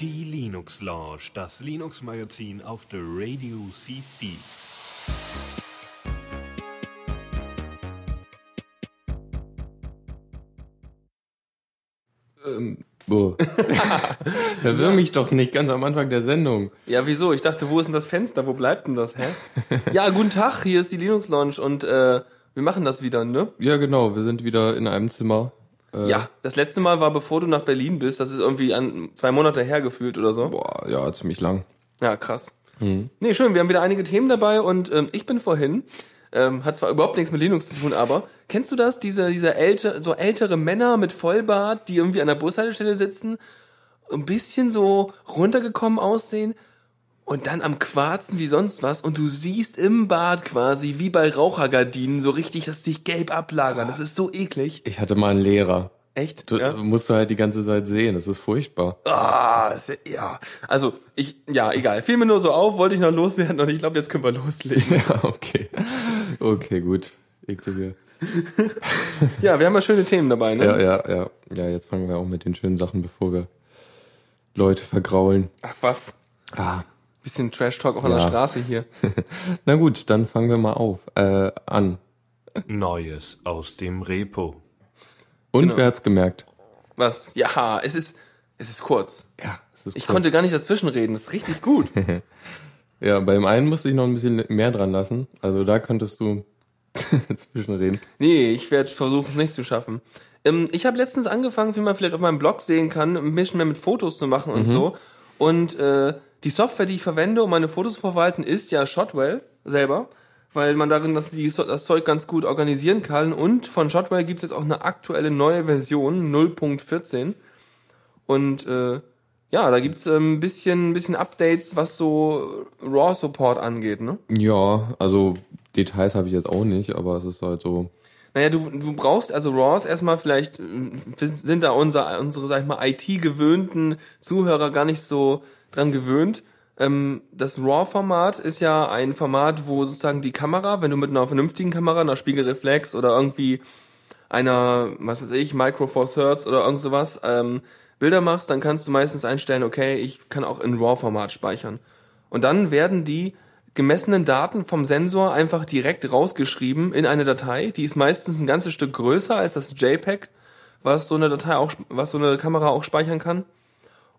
Die Linux Lounge, das Linux Magazin auf der Radio CC. Ähm, boah. Verwirr mich doch nicht ganz am Anfang der Sendung. Ja, wieso? Ich dachte, wo ist denn das Fenster? Wo bleibt denn das? Hä? ja, guten Tag, hier ist die Linux Lounge und äh, wir machen das wieder, ne? Ja, genau, wir sind wieder in einem Zimmer. Äh, Ja, das letzte Mal war, bevor du nach Berlin bist. Das ist irgendwie an zwei Monate her gefühlt oder so. Boah, ja, ziemlich lang. Ja, krass. Nee, schön, wir haben wieder einige Themen dabei und ähm, ich bin vorhin, ähm, hat zwar überhaupt nichts mit Linux zu tun, aber kennst du das? Diese, diese älte, so ältere Männer mit Vollbart, die irgendwie an der Bushaltestelle sitzen, ein bisschen so runtergekommen aussehen und dann am Quarzen wie sonst was und du siehst im Bad quasi, wie bei Rauchergardinen, so richtig, dass sich gelb ablagern. Das ist so eklig. Ich hatte mal einen Lehrer. Echt? Du ja? musst du halt die ganze Zeit sehen, das ist furchtbar. Ah, ist- ja. Also, ich, ja, egal. Fiel mir nur so auf, wollte ich noch loswerden und ich glaube, jetzt können wir loslegen. Ja, okay. Okay, gut. Eklige. Ja, wir haben ja schöne Themen dabei, ne? Ja, ja, ja. Ja, jetzt fangen wir auch mit den schönen Sachen, bevor wir Leute vergraulen. Ach was. Ah. Bisschen Trash-Talk auch an Ja. der Straße hier. Na gut, dann fangen wir mal auf. Äh, an. Neues aus dem Repo. Und Genau. wer hat's gemerkt? Was? Ja, es ist, es ist kurz. Ja, es ist Ich cool. konnte gar nicht dazwischen reden. Das ist richtig gut. Ja, beim einen musste ich noch ein bisschen mehr dran lassen. Also da könntest du zwischenreden. nee, ich werde versuchen, es nicht zu schaffen. Ähm, ich habe letztens angefangen, wie man vielleicht auf meinem Blog sehen kann, ein bisschen mehr mit Fotos zu machen und so. Und äh, die Software, die ich verwende, um meine Fotos zu verwalten, ist ja Shotwell selber, weil man darin das, das Zeug ganz gut organisieren kann. Und von Shotwell gibt es jetzt auch eine aktuelle neue Version, 0.14. Und äh, ja, da gibt's ähm, ein bisschen, ein bisschen Updates, was so RAW-Support angeht, ne? Ja, also Details habe ich jetzt auch nicht, aber es ist halt so. Naja, du, du brauchst also RAWs erstmal vielleicht, äh, sind da unser, unsere, sag ich mal, IT-gewöhnten Zuhörer gar nicht so dran gewöhnt. Ähm, das RAW-Format ist ja ein Format, wo sozusagen die Kamera, wenn du mit einer vernünftigen Kamera, einer Spiegelreflex oder irgendwie einer, was weiß ich, Micro Four Thirds oder irgend sowas, ähm, Bilder machst, dann kannst du meistens einstellen, okay, ich kann auch in RAW-Format speichern. Und dann werden die gemessenen Daten vom Sensor einfach direkt rausgeschrieben in eine Datei. Die ist meistens ein ganzes Stück größer als das JPEG, was so eine Datei auch, was so eine Kamera auch speichern kann.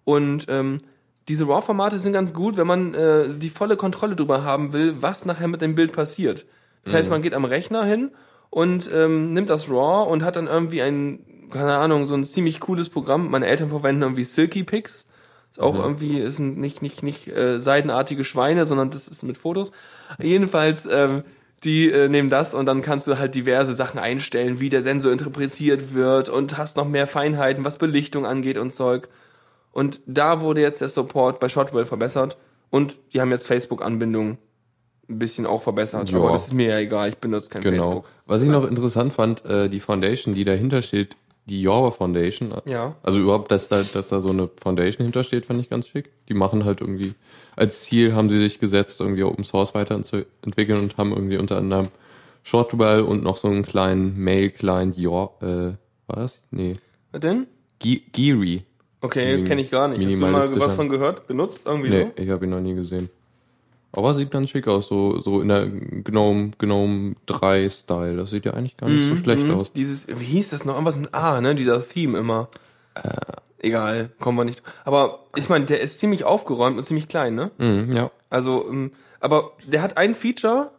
Und ähm, diese RAW-Formate sind ganz gut, wenn man äh, die volle Kontrolle darüber haben will, was nachher mit dem Bild passiert. Das heißt, man geht am Rechner hin und ähm, nimmt das RAW und hat dann irgendwie ein, keine Ahnung, so ein ziemlich cooles Programm. Meine Eltern verwenden irgendwie Silky Pix. Ist auch irgendwie, ist nicht, nicht, nicht äh, seidenartige Schweine, sondern das ist mit Fotos. Jedenfalls, ähm, die äh, nehmen das und dann kannst du halt diverse Sachen einstellen, wie der Sensor interpretiert wird und hast noch mehr Feinheiten, was Belichtung angeht und Zeug. Und da wurde jetzt der Support bei Shotwell verbessert und die haben jetzt Facebook-Anbindung ein bisschen auch verbessert. Ja. Aber das ist mir ja egal, ich benutze kein Genau. Facebook. Was ich noch interessant fand, äh, die Foundation, die dahinter steht, die Java Foundation. Ja. Also überhaupt, dass da, dass da so eine Foundation hintersteht, fand ich ganz schick. Die machen halt irgendwie, als Ziel haben sie sich gesetzt, irgendwie Open Source weiterzuentwickeln und haben irgendwie unter anderem Shortwell und noch so einen kleinen Mail-Client, ja, äh, war das? Nee. Was denn? Ge Geary. Okay, kenne ich gar nicht. Hast du mal was von gehört? Benutzt irgendwie Nee, ich habe ihn noch nie gesehen. Aber sieht ganz schick aus, so, so in der Gnome, Gnome 3 Style. Das sieht ja eigentlich gar nicht so schlecht Mhm. aus. Dieses, wie hieß das noch? Irgendwas mit A, ne? Dieser Theme immer. Äh, egal, kommen wir nicht. Aber ich meine, der ist ziemlich aufgeräumt und ziemlich klein, ne? Mhm, ja. Also, ähm, aber der hat ein Feature,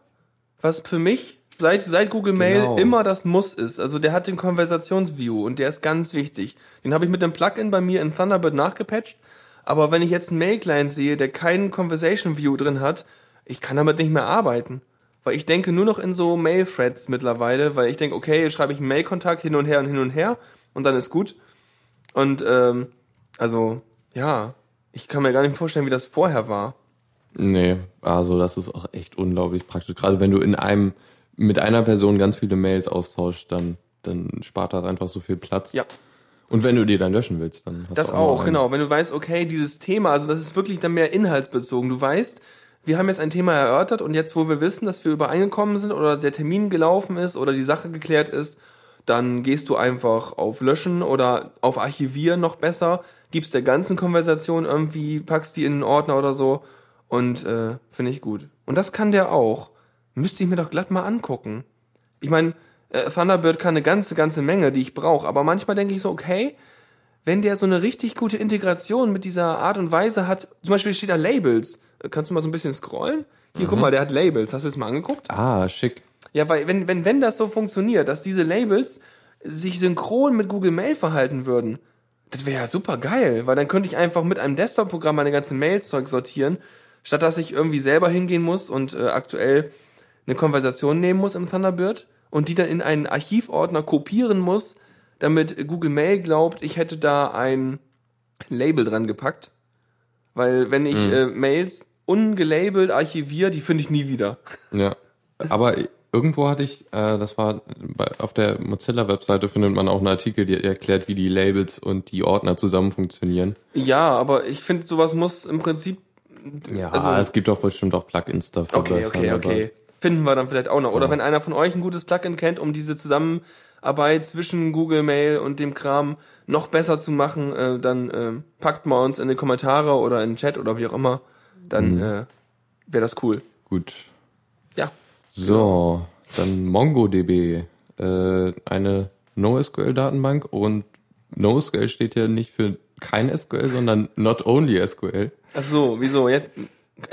was für mich seit, seit Google Mail Genau. immer das Muss ist. Also der hat den Konversationsview und der ist ganz wichtig. Den habe ich mit dem Plugin bei mir in Thunderbird nachgepatcht. Aber wenn ich jetzt einen Mail-Client sehe, der keinen Conversation View drin hat, ich kann damit nicht mehr arbeiten. Weil ich denke nur noch in so Mail-Threads mittlerweile, weil ich denke, okay, jetzt schreibe ich einen Mail-Kontakt hin und her und hin und her und dann ist gut. Und ähm, also, ja, ich kann mir gar nicht vorstellen, wie das vorher war. Nee, also das ist auch echt unglaublich praktisch. Gerade wenn du in einem, mit einer Person ganz viele Mails austauschst, dann, dann spart das einfach so viel Platz. Ja. Und wenn du die dann löschen willst, dann hast Das du auch, noch auch, genau. Wenn du weißt, okay, dieses Thema, also das ist wirklich dann mehr inhaltsbezogen. Du weißt, wir haben jetzt ein Thema erörtert und jetzt, wo wir wissen, dass wir übereingekommen sind oder der Termin gelaufen ist oder die Sache geklärt ist, dann gehst du einfach auf Löschen oder auf Archivieren noch besser, gibst der ganzen Konversation irgendwie, packst die in einen Ordner oder so und äh, finde ich gut. Und das kann der auch. Müsste ich mir doch glatt mal angucken. Ich meine, äh, Thunderbird kann eine ganze, ganze Menge, die ich brauche, aber manchmal denke ich so, okay, wenn der so eine richtig gute Integration mit dieser Art und Weise hat, zum Beispiel steht da Labels. Äh, Kannst du mal so ein bisschen scrollen? Hier, guck mal, der hat Labels. Hast du das mal angeguckt? Ah, schick. Ja, weil wenn, wenn, wenn das so funktioniert, dass diese Labels sich synchron mit Google Mail verhalten würden, das wäre ja super geil, weil dann könnte ich einfach mit einem Desktop-Programm meine ganzen Mails-Zeug sortieren, statt dass ich irgendwie selber hingehen muss und äh, aktuell eine Konversation nehmen muss im Thunderbird und die dann in einen Archivordner kopieren muss, damit Google Mail glaubt, ich hätte da ein Label dran gepackt. Weil wenn ich äh, Mails ungelabelt archiviere, die finde ich nie wieder. Ja. Aber irgendwo hatte ich, äh, das war bei, auf der Mozilla-Webseite findet man auch einen Artikel, der erklärt, wie die Labels und die Ordner zusammen funktionieren. Ja, aber ich finde, sowas muss im Prinzip. Ja, Also- es gibt doch bestimmt auch Plugins dafür. Okay, okay, okay. Finden wir dann vielleicht auch noch. Oder Ja. wenn einer von euch ein gutes Plugin kennt, um diese Zusammenarbeit zwischen Google Mail und dem Kram noch besser zu machen, äh, dann äh, packt mal uns in die Kommentare oder in den Chat oder wie auch immer. Dann äh, wäre das cool. Gut. Ja. So, dann MongoDB, äh, eine NoSQL-Datenbank und NoSQL steht ja nicht für kein SQL, sondern not only SQL. Ach so, wieso? Jetzt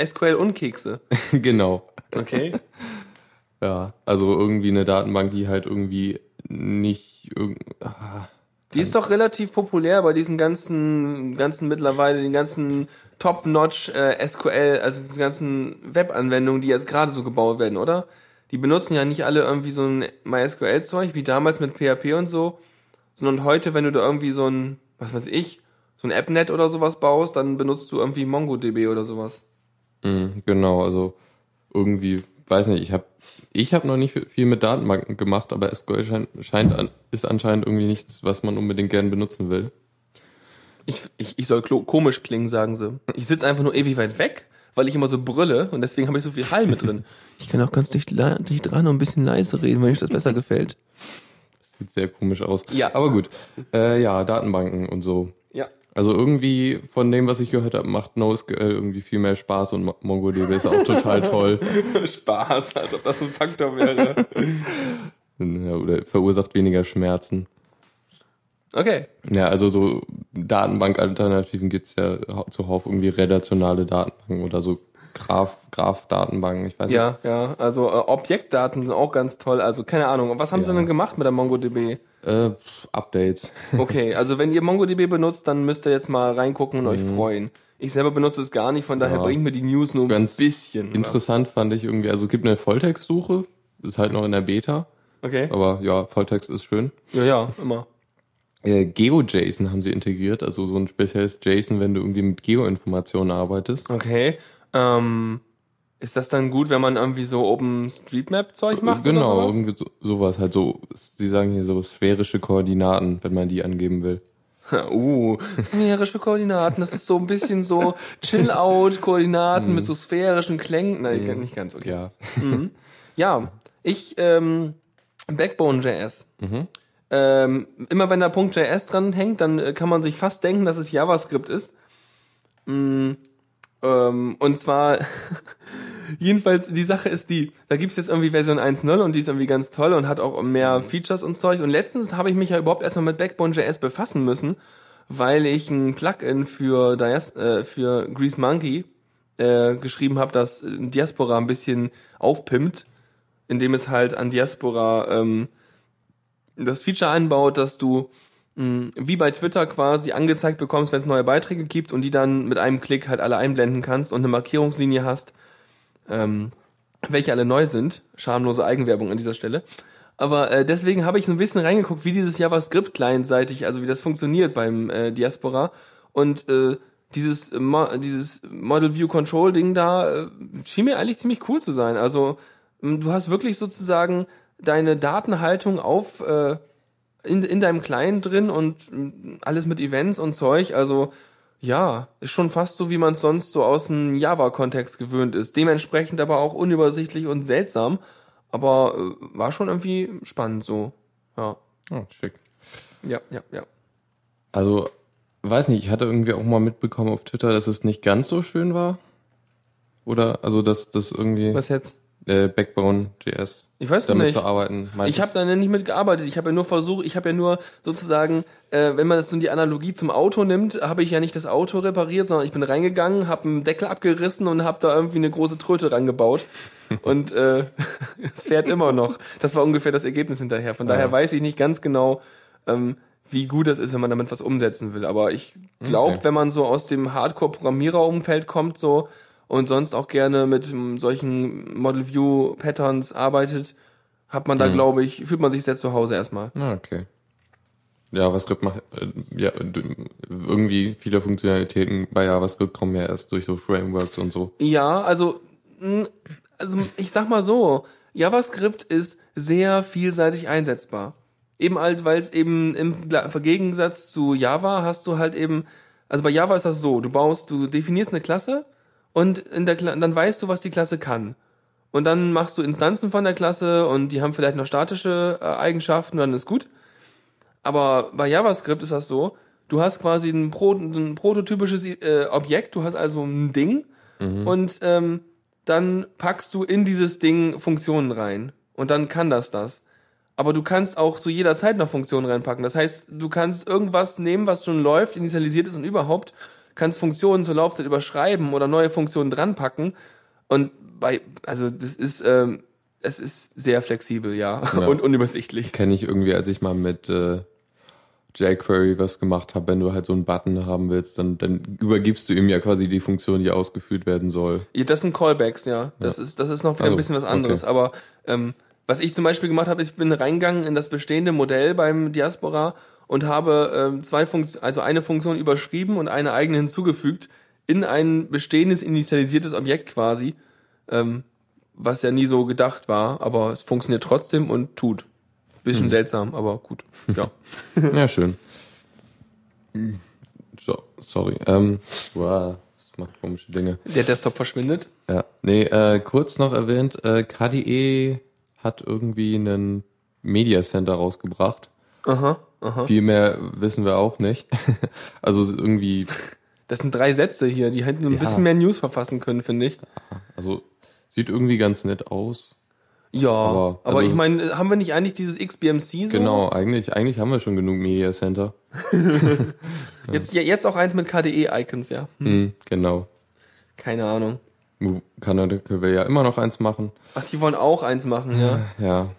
SQL und Kekse. genau. Okay. Ja, also irgendwie eine Datenbank, die halt irgendwie nicht irgend, ah, Die ist doch relativ populär bei diesen ganzen, ganzen mittlerweile, den ganzen Top-Notch äh, SQL, also diese ganzen Webanwendungen, die jetzt gerade so gebaut werden, oder? Die benutzen ja nicht alle irgendwie so ein MySQL-Zeug, wie damals mit PHP und so, sondern heute, wenn du da irgendwie so ein, was weiß ich, so ein AppNet oder sowas baust, dann benutzt du irgendwie MongoDB oder sowas. Mh, genau, also irgendwie, weiß nicht, ich habe ich hab noch nicht viel mit Datenbanken gemacht, aber SQL scheint, scheint an, ist anscheinend irgendwie nichts, was man unbedingt gern benutzen will. Ich, ich, ich soll komisch klingen, sagen sie. Ich sitze einfach nur ewig weit weg, weil ich immer so brülle und deswegen habe ich so viel Hall mit drin. Ich kann auch ganz dicht, dicht dran und ein bisschen leise reden, wenn euch das besser gefällt. Sieht sehr komisch aus. Ja. Aber gut. Äh, ja, Datenbanken und so. Also irgendwie von dem, was ich gehört habe, macht NoSQL irgendwie viel mehr Spaß und Mo- MongoDB ist auch total toll. Spaß, als ob das ein Faktor wäre. Ja, oder verursacht weniger Schmerzen. Okay. Ja, also so Datenbank-Alternativen gibt's ja hau- zuhauf irgendwie relationale Datenbanken oder so Graph, Graph-Datenbanken, ich weiß Ja, ja. Also äh, Objektdaten sind auch ganz toll. Also keine Ahnung. Was haben sie Ja. denn gemacht mit der MongoDB? nicht. Äh, Updates. Okay, also wenn ihr MongoDB benutzt, dann müsst ihr jetzt mal reingucken und euch freuen. Ich selber benutze es gar nicht, von daher Mhm. Ja. bringt mir die News nur ein Ganz bisschen. was. Interessant fand ich irgendwie, also es gibt eine Volltextsuche, ist halt noch in der Beta, Okay. aber ja, Volltext ist schön. Ja, ja, immer. Äh, GeoJSON haben sie integriert, also so ein spezielles JSON, wenn du irgendwie mit Geoinformationen arbeitest. Okay. Ähm, ist das dann gut, wenn man irgendwie so OpenStreetMap-Zeug macht genau, irgendwie so, sowas halt so, sie sagen hier so sphärische Koordinaten, wenn man die angeben will. Uh, sphärische Koordinaten, das ist so ein bisschen so Chill-Out-Koordinaten mit so sphärischen Klängen. Nein, nicht ganz, okay. Ja. Ja, ich, ähm, Backbone.js. Ähm, immer wenn da .js dran hängt, dann äh, kann man sich fast denken, dass es JavaScript ist. Mm, ähm, und zwar, jedenfalls, die Sache ist die, da gibt's jetzt irgendwie Version 1.0 und die ist irgendwie ganz toll und hat auch mehr Features und Zeug. Und letztens habe ich mich ja überhaupt erstmal mit Backbone.js befassen müssen, weil ich ein Plugin für, Dias äh, für Grease Monkey äh, geschrieben habe, das Diaspora ein bisschen aufpimpt, indem es halt an Diaspora ähm, das Feature einbaut, dass du wie bei Twitter quasi angezeigt bekommst, wenn es neue Beiträge gibt und die dann mit einem Klick halt alle einblenden kannst und eine Markierungslinie hast, ähm, welche alle neu sind. Schamlose Eigenwerbung an dieser Stelle. Aber äh, deswegen habe ich so ein bisschen reingeguckt, wie dieses JavaScript clientseitig, also wie das funktioniert beim äh, Diaspora. Und äh, dieses, Mo dieses Model View Control Ding da äh, schien mir eigentlich ziemlich cool zu sein. Also du hast wirklich sozusagen deine Datenhaltung auf äh, in, in deinem Client drin und alles mit Events und Zeug. Also ja, ist schon fast so, wie man es sonst so aus dem Java-Kontext gewöhnt ist. Dementsprechend aber auch unübersichtlich und seltsam. Aber äh, war schon irgendwie spannend so. Ja. Oh, schick. Ja, ja, ja. Also, weiß nicht, ich hatte irgendwie auch mal mitbekommen auf Twitter, dass es nicht ganz so schön war. Oder, also, dass das irgendwie Was jetzt? Äh, Backbone.js Ich weiß damit nicht. zu arbeiten. Ich habe da nicht mitgearbeitet. Ich habe ja nur versucht, ich habe ja nur sozusagen, äh, wenn man das so die Analogie zum Auto nimmt, habe ich ja nicht das Auto repariert, sondern ich bin reingegangen, habe einen Deckel abgerissen und habe da irgendwie eine große Tröte rangebaut. Und äh, es fährt immer noch. Das war ungefähr das Ergebnis hinterher. Von daher Ja. weiß ich nicht ganz genau, ähm, wie gut das ist, wenn man damit was umsetzen will. Aber ich glaube, Okay. wenn man so aus dem Hardcore-Programmierer-Umfeld kommt, so und sonst auch gerne mit solchen Model View Patterns arbeitet, hat man da, Mhm. glaube ich, fühlt man sich sehr zu Hause erstmal. Ah, okay. JavaScript macht, äh, ja, irgendwie viele Funktionalitäten bei JavaScript kommen ja erst durch so Frameworks und so. Ja, also, also ich sag mal so, JavaScript ist sehr vielseitig einsetzbar. Eben halt, weil es eben im Gegensatz zu Java hast du halt eben, also bei Java ist das so, du baust, du definierst eine Klasse und in der Kla dann weißt du, was die Klasse kann. Und dann machst du Instanzen von der Klasse und die haben vielleicht noch statische äh, Eigenschaften, dann ist gut. Aber bei JavaScript ist das so, du hast quasi ein, Pro ein prototypisches äh, Objekt, du hast also ein Ding und ähm, dann packst du in dieses Ding Funktionen rein und dann kann das das. Aber du kannst auch zu jeder Zeit noch Funktionen reinpacken. Das heißt, du kannst irgendwas nehmen, was schon läuft, initialisiert ist und überhaupt, kannst Funktionen zur Laufzeit überschreiben oder neue Funktionen dranpacken. Und bei, also das ist, ähm, es ist sehr flexibel, ja, Ja. und unübersichtlich. Kenne ich irgendwie, als ich mal mit äh, jQuery was gemacht habe, wenn du halt so einen Button haben willst, dann, dann übergibst du ihm ja quasi die Funktion, die ausgeführt werden soll. Ja, das sind Callbacks, ja. Das ist, das ist noch wieder ein Also, bisschen was anderes. Aber ähm, was ich zum Beispiel gemacht habe, ist, ich bin reingegangen in das bestehende Modell beim Diaspora und habe ähm, zwei Funktionen, also eine Funktion überschrieben und eine eigene hinzugefügt in ein bestehendes initialisiertes Objekt quasi, ähm, was ja nie so gedacht war, aber es funktioniert trotzdem und tut. Bisschen seltsam, aber gut. Ja. Ja, schön. So, sorry. Ähm, wow, das macht komische Dinge. Der Desktop verschwindet. Ja, nee, äh, kurz noch erwähnt, äh, KDE hat irgendwie einen Media Center rausgebracht. Aha, aha. Viel mehr wissen wir auch nicht. also irgendwie, Das sind drei Sätze hier, die hätten ein Ja. bisschen mehr News verfassen können, finde ich. also sieht irgendwie ganz nett aus. Ja, Aber- aber, also- ich meine, haben wir nicht eigentlich dieses XBMC so? Genau, eigentlich, eigentlich haben wir schon genug Media Center. Jetzt, ja, jetzt auch eins mit KDE-Icons, ja. Hm. Hm, genau. Keine Ahnung. Canonical will ja immer noch eins machen. Ach, die wollen auch eins machen, ja. Ja,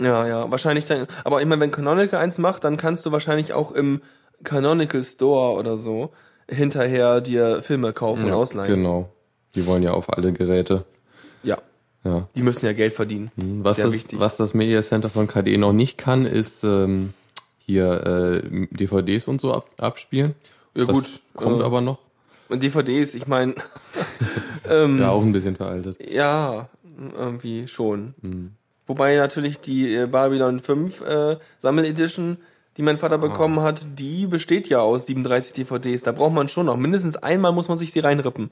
Ja, ja, wahrscheinlich dann. Aber ich meine, wenn Canonical eins macht, dann kannst du wahrscheinlich auch im Canonical Store oder so hinterher dir Filme kaufen und ja ausleihen. genau. Die wollen ja auf alle Geräte. Ja, Ja. die müssen ja Geld verdienen. Was Sehr das, wichtig. was das Media Center von KDE noch nicht kann, ist ähm, hier äh, DVDs und so ab, abspielen. Ja, das gut. kommt äh, aber noch. Und DVDs, ich meine, ähm, Ja, auch ein bisschen veraltet. Ja, irgendwie schon. Hm. Wobei natürlich die äh, Babylon 5 äh, Sammeledition, die mein Vater bekommen hat, die besteht ja aus 37 DVDs. Da braucht man schon noch. Mindestens einmal muss man sich sie reinrippen.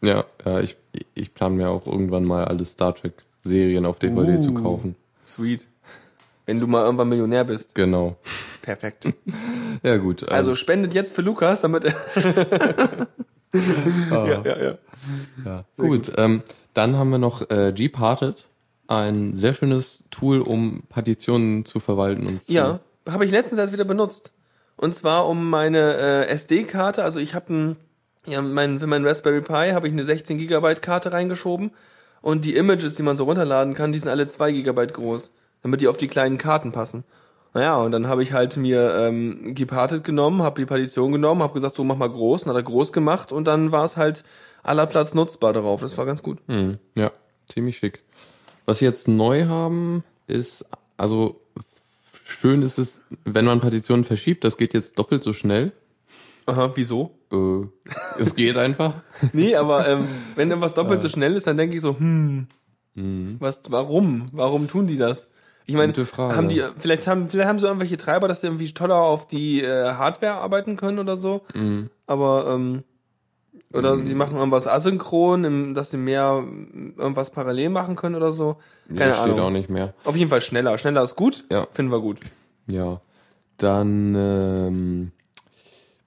Ja, ja ich, ich plane mir auch irgendwann mal alle Star Trek Serien auf DVD zu Uh. kaufen. Sweet. Wenn du mal irgendwann Millionär bist. Genau. Perfekt. Ja, gut. ähm, Also spendet jetzt für Lukas, damit er. ah, ja, ja. ja. Gut, Ähm, dann haben wir noch äh, Gparted, ein sehr schönes Tool, um Partitionen zu verwalten und zu, Ja, habe ich letztens erst wieder benutzt. Und zwar um meine äh, SD-Karte, also ich habe ein, ja, mein, für meinen Raspberry Pi habe ich eine 16 Gigabyte Karte reingeschoben und die Images, die man so runterladen kann, die sind alle 2 Gigabyte groß, damit die auf die kleinen Karten passen. Naja, und dann habe ich halt mir ähm, Geparted genommen, habe die Partition genommen, habe gesagt, so mach mal groß, und hat er groß gemacht und dann war es halt aller Platz nutzbar darauf. Das war ganz gut. Hm, ja, ziemlich schick. Was sie jetzt neu haben, ist, also schön ist es, wenn man Partitionen verschiebt, das geht jetzt doppelt so schnell. Aha, wieso? Äh, es geht einfach. Nee, aber ähm, wenn irgendwas doppelt so schnell ist, dann denke ich so, hm, was, warum? Warum tun die das? Ich meine, haben die, vielleicht haben, vielleicht haben sie irgendwelche Treiber, dass sie irgendwie toller auf die äh, Hardware arbeiten können oder so. Aber, ähm, oder sie machen irgendwas asynchron, im, dass sie mehr irgendwas parallel machen können oder so. Keine das steht Ahnung. auch nicht mehr. Auf jeden Fall schneller. Schneller ist gut. Ja. Finden wir gut. Ja. Dann, ähm,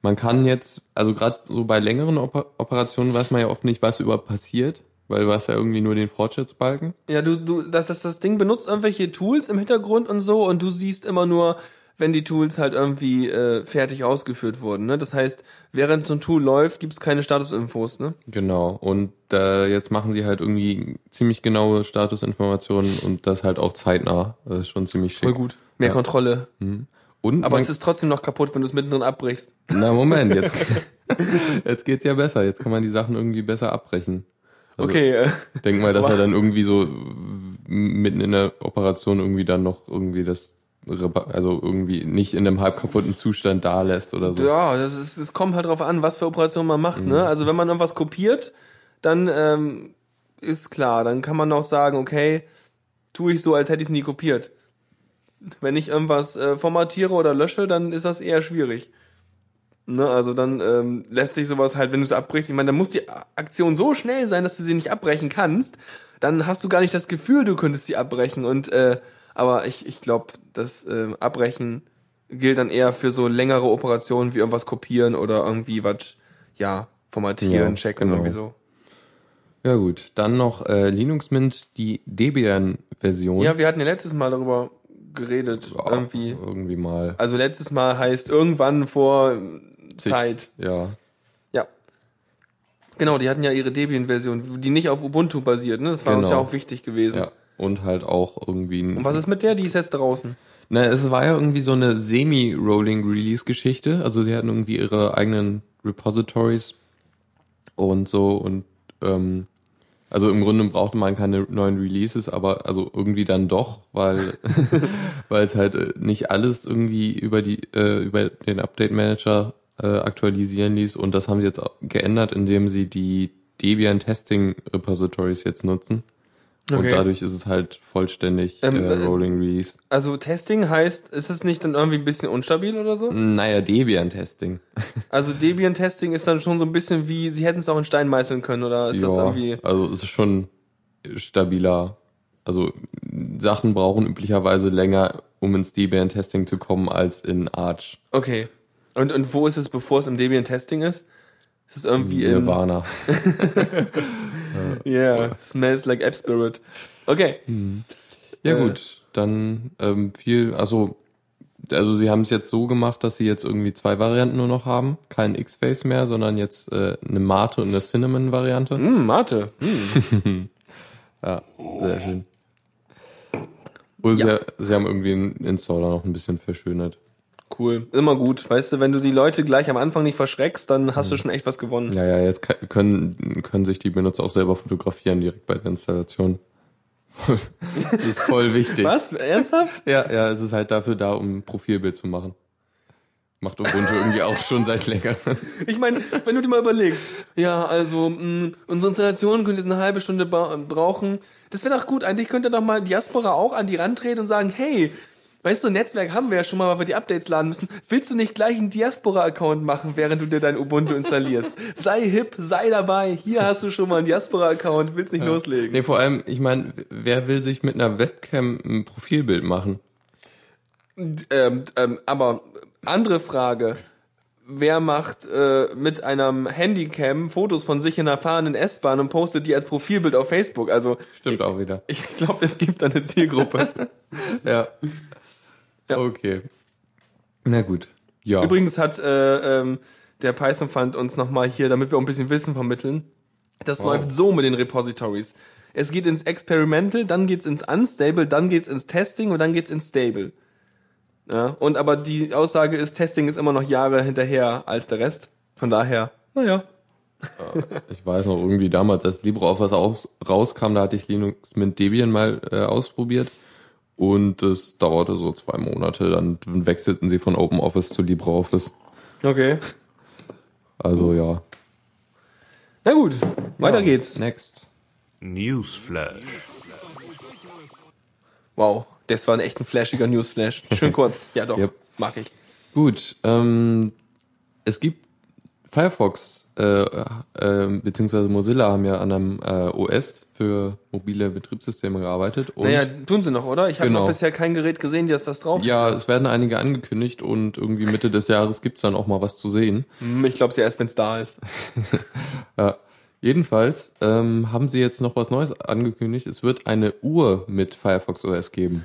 man kann jetzt, also gerade so bei längeren Oper Operationen weiß man ja oft nicht, was überhaupt passiert, weil du hast ja irgendwie nur den Fortschrittsbalken. Ja, du, du, das, das, das Ding benutzt irgendwelche Tools im Hintergrund und so und du siehst immer nur, wenn die Tools halt irgendwie äh, fertig ausgeführt wurden. Ne? Das heißt, während so ein Tool läuft, gibt's keine Statusinfos. Ne? Genau. Und äh, jetzt machen sie halt irgendwie ziemlich genaue Statusinformationen und das halt auch zeitnah. Das ist schon ziemlich schick. Voll gut. Mehr Ja. Kontrolle. Und Aber es ist trotzdem noch kaputt, wenn du es mittendrin abbrichst. na Moment, jetzt jetzt geht's ja besser. Jetzt kann man die Sachen irgendwie besser abbrechen. Also, Okay, äh, Denk mal, dass er dann irgendwie so mitten in der Operation irgendwie dann noch irgendwie das also irgendwie nicht in einem halb kaputten Zustand da lässt oder so. ja, das ist, es kommt halt drauf an, was für Operationen man macht. Mhm. Ne? Also wenn man irgendwas kopiert, dann ähm, ist klar, dann kann man auch sagen, okay, tue ich so, als hätte ich es nie kopiert. Wenn ich irgendwas äh, formatiere oder lösche, dann ist das eher schwierig. Ne, also dann ähm, lässt sich sowas halt, wenn du es abbrichst, ich meine, dann muss die Aktion so schnell sein, dass du sie nicht abbrechen kannst, dann hast du gar nicht das Gefühl, du könntest sie abbrechen. Und äh, aber ich, ich glaube, das äh, Abbrechen gilt dann eher für so längere Operationen wie irgendwas kopieren oder irgendwie was, ja, formatieren, Ja, checken, genau. irgendwie so. Ja gut, dann noch äh, Linux Mint die Debian-Version. Ja, wir hatten ja letztes Mal darüber geredet, Ja, irgendwie. irgendwie mal. Also letztes Mal heißt irgendwann vor Sich- Zeit. Ja, Ja. Genau, die hatten ja ihre Debian-Version, die nicht auf Ubuntu basiert, ne? Das war uns ja Genau. auch wichtig gewesen. ja. Und halt auch irgendwie ein Und was ist mit der? Die ist jetzt draußen. Na, es war ja irgendwie so eine Semi-Rolling-Release-Geschichte. Also sie hatten irgendwie ihre eigenen Repositories und so und ähm, also im Grunde brauchte man keine neuen Releases, aber also irgendwie dann doch, weil weil es halt äh, nicht alles irgendwie über die äh, über den Update Manager äh, aktualisieren ließ und das haben sie jetzt geändert, indem sie die Debian Testing Repositories jetzt nutzen. Und Okay. dadurch ist es halt vollständig Ähm, äh, äh, Rolling Release. Also Testing heißt, ist es nicht dann irgendwie ein bisschen unstabil oder so? Naja, Debian-Testing. Also Debian-Testing ist dann schon so ein bisschen wie, sie hätten es auch in Stein meißeln können oder ist das irgendwie... also es ist schon stabiler. Also Sachen brauchen üblicherweise länger, um ins Debian-Testing zu kommen, als in Arch. Okay. Und, und wo ist es, bevor es im Debian-Testing ist? Ist es irgendwie in... Nirvana. Yeah, smells like App Spirit. Okay. Ja Äh. gut, dann ähm, viel, also also sie haben es jetzt so gemacht, dass sie jetzt irgendwie zwei Varianten nur noch haben. Kein X-Face mehr, sondern jetzt äh, eine Mate und eine Cinnamon-Variante. Hm, Mate. Hm. Ja, sehr schön. Und Ja. sie, sie haben irgendwie den Installer noch ein bisschen verschönert. Cool. Immer gut. Weißt du, wenn du die Leute gleich am Anfang nicht verschreckst, dann hast du schon echt was gewonnen. Ja, ja, jetzt können, können sich die Benutzer auch selber fotografieren direkt bei der Installation. das ist voll wichtig. Was? Ernsthaft? Ja, ja, es ist halt dafür da, um ein Profilbild zu machen. Macht Ubuntu irgendwie auch schon seit länger. Ich meine, wenn du dir mal überlegst, ja, also mh, unsere Installation könnte jetzt eine halbe Stunde brauchen. Das wäre doch gut. Eigentlich könnte doch mal Diaspora auch an die Rand treten und sagen, hey, weißt du, Netzwerk haben wir ja schon mal, weil wir die Updates laden müssen. Willst du nicht gleich einen Diaspora-Account machen, während du dir dein Ubuntu installierst? sei hip, sei dabei. Hier hast du schon mal einen Diaspora-Account, willst nicht loslegen. Nee, vor allem, ich meine, wer will sich mit einer Webcam ein Profilbild machen? Ähm, ähm, aber andere Frage. Wer macht äh, mit einem Handycam Fotos von sich in einer fahrenden S-Bahn und postet die als Profilbild auf Facebook? Also Stimmt auch wieder. ich glaube, es gibt da eine Zielgruppe. Ja. Ja. Okay. Na gut. Ja. Übrigens hat äh, ähm, der Python Fund uns nochmal hier, damit wir auch ein bisschen Wissen vermitteln. Das Wow. läuft so mit den Repositories. Es geht ins Experimental, dann geht's ins Unstable, dann geht's ins Testing und dann geht's ins Stable. Ja, und aber die Aussage ist, Testing ist immer noch Jahre hinterher als der Rest. Von daher, naja. Ich weiß noch, irgendwie damals, als LibreOffice aus, rauskam, da hatte ich Linux mit Debian mal äh, ausprobiert. Und es dauerte so zwei Monate. Dann wechselten sie von OpenOffice zu LibreOffice. Okay. Also ja. Na gut, weiter ja, geht's. Next. Newsflash. Wow, das war ein echt ein flashiger Newsflash. Schön kurz. Ja doch, Yep. mag ich. Gut. Ähm, es gibt Firefox äh, äh, beziehungsweise Mozilla haben ja an einem äh, OS für mobile Betriebssysteme gearbeitet. Und naja, tun sie noch, oder? Ich habe Genau. noch bisher kein Gerät gesehen, das das drauf ja, hat. es werden einige angekündigt und irgendwie Mitte des Jahres gibt's dann auch mal was zu sehen. Hm, Ich glaube es ja erst, wenn es da ist. Ja. Jedenfalls ähm, haben sie jetzt noch was Neues angekündigt. Es wird eine Uhr mit Firefox OS geben.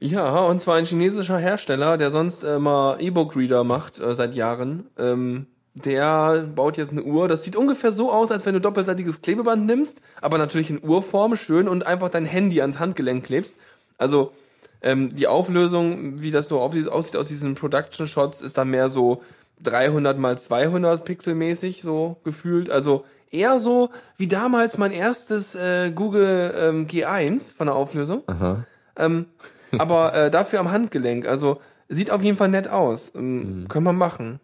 Ja, und zwar ein chinesischer Hersteller, der sonst immer E-Book-Reader macht äh, seit Jahren. Ähm, der baut jetzt eine Uhr. Das sieht ungefähr so aus, als wenn du doppelseitiges Klebeband nimmst, aber natürlich in Uhrform, schön, und einfach dein Handy ans Handgelenk klebst. Also ähm, die Auflösung, wie das so aussieht aus diesen Production Shots, ist dann mehr so 300 mal 200 Pixel mäßig so gefühlt. Also eher so wie damals mein erstes äh, Google ähm, G1 von der Auflösung. Aha. Ähm, aber äh, dafür am Handgelenk. Also sieht auf jeden Fall nett aus. Ähm, Können wir machen.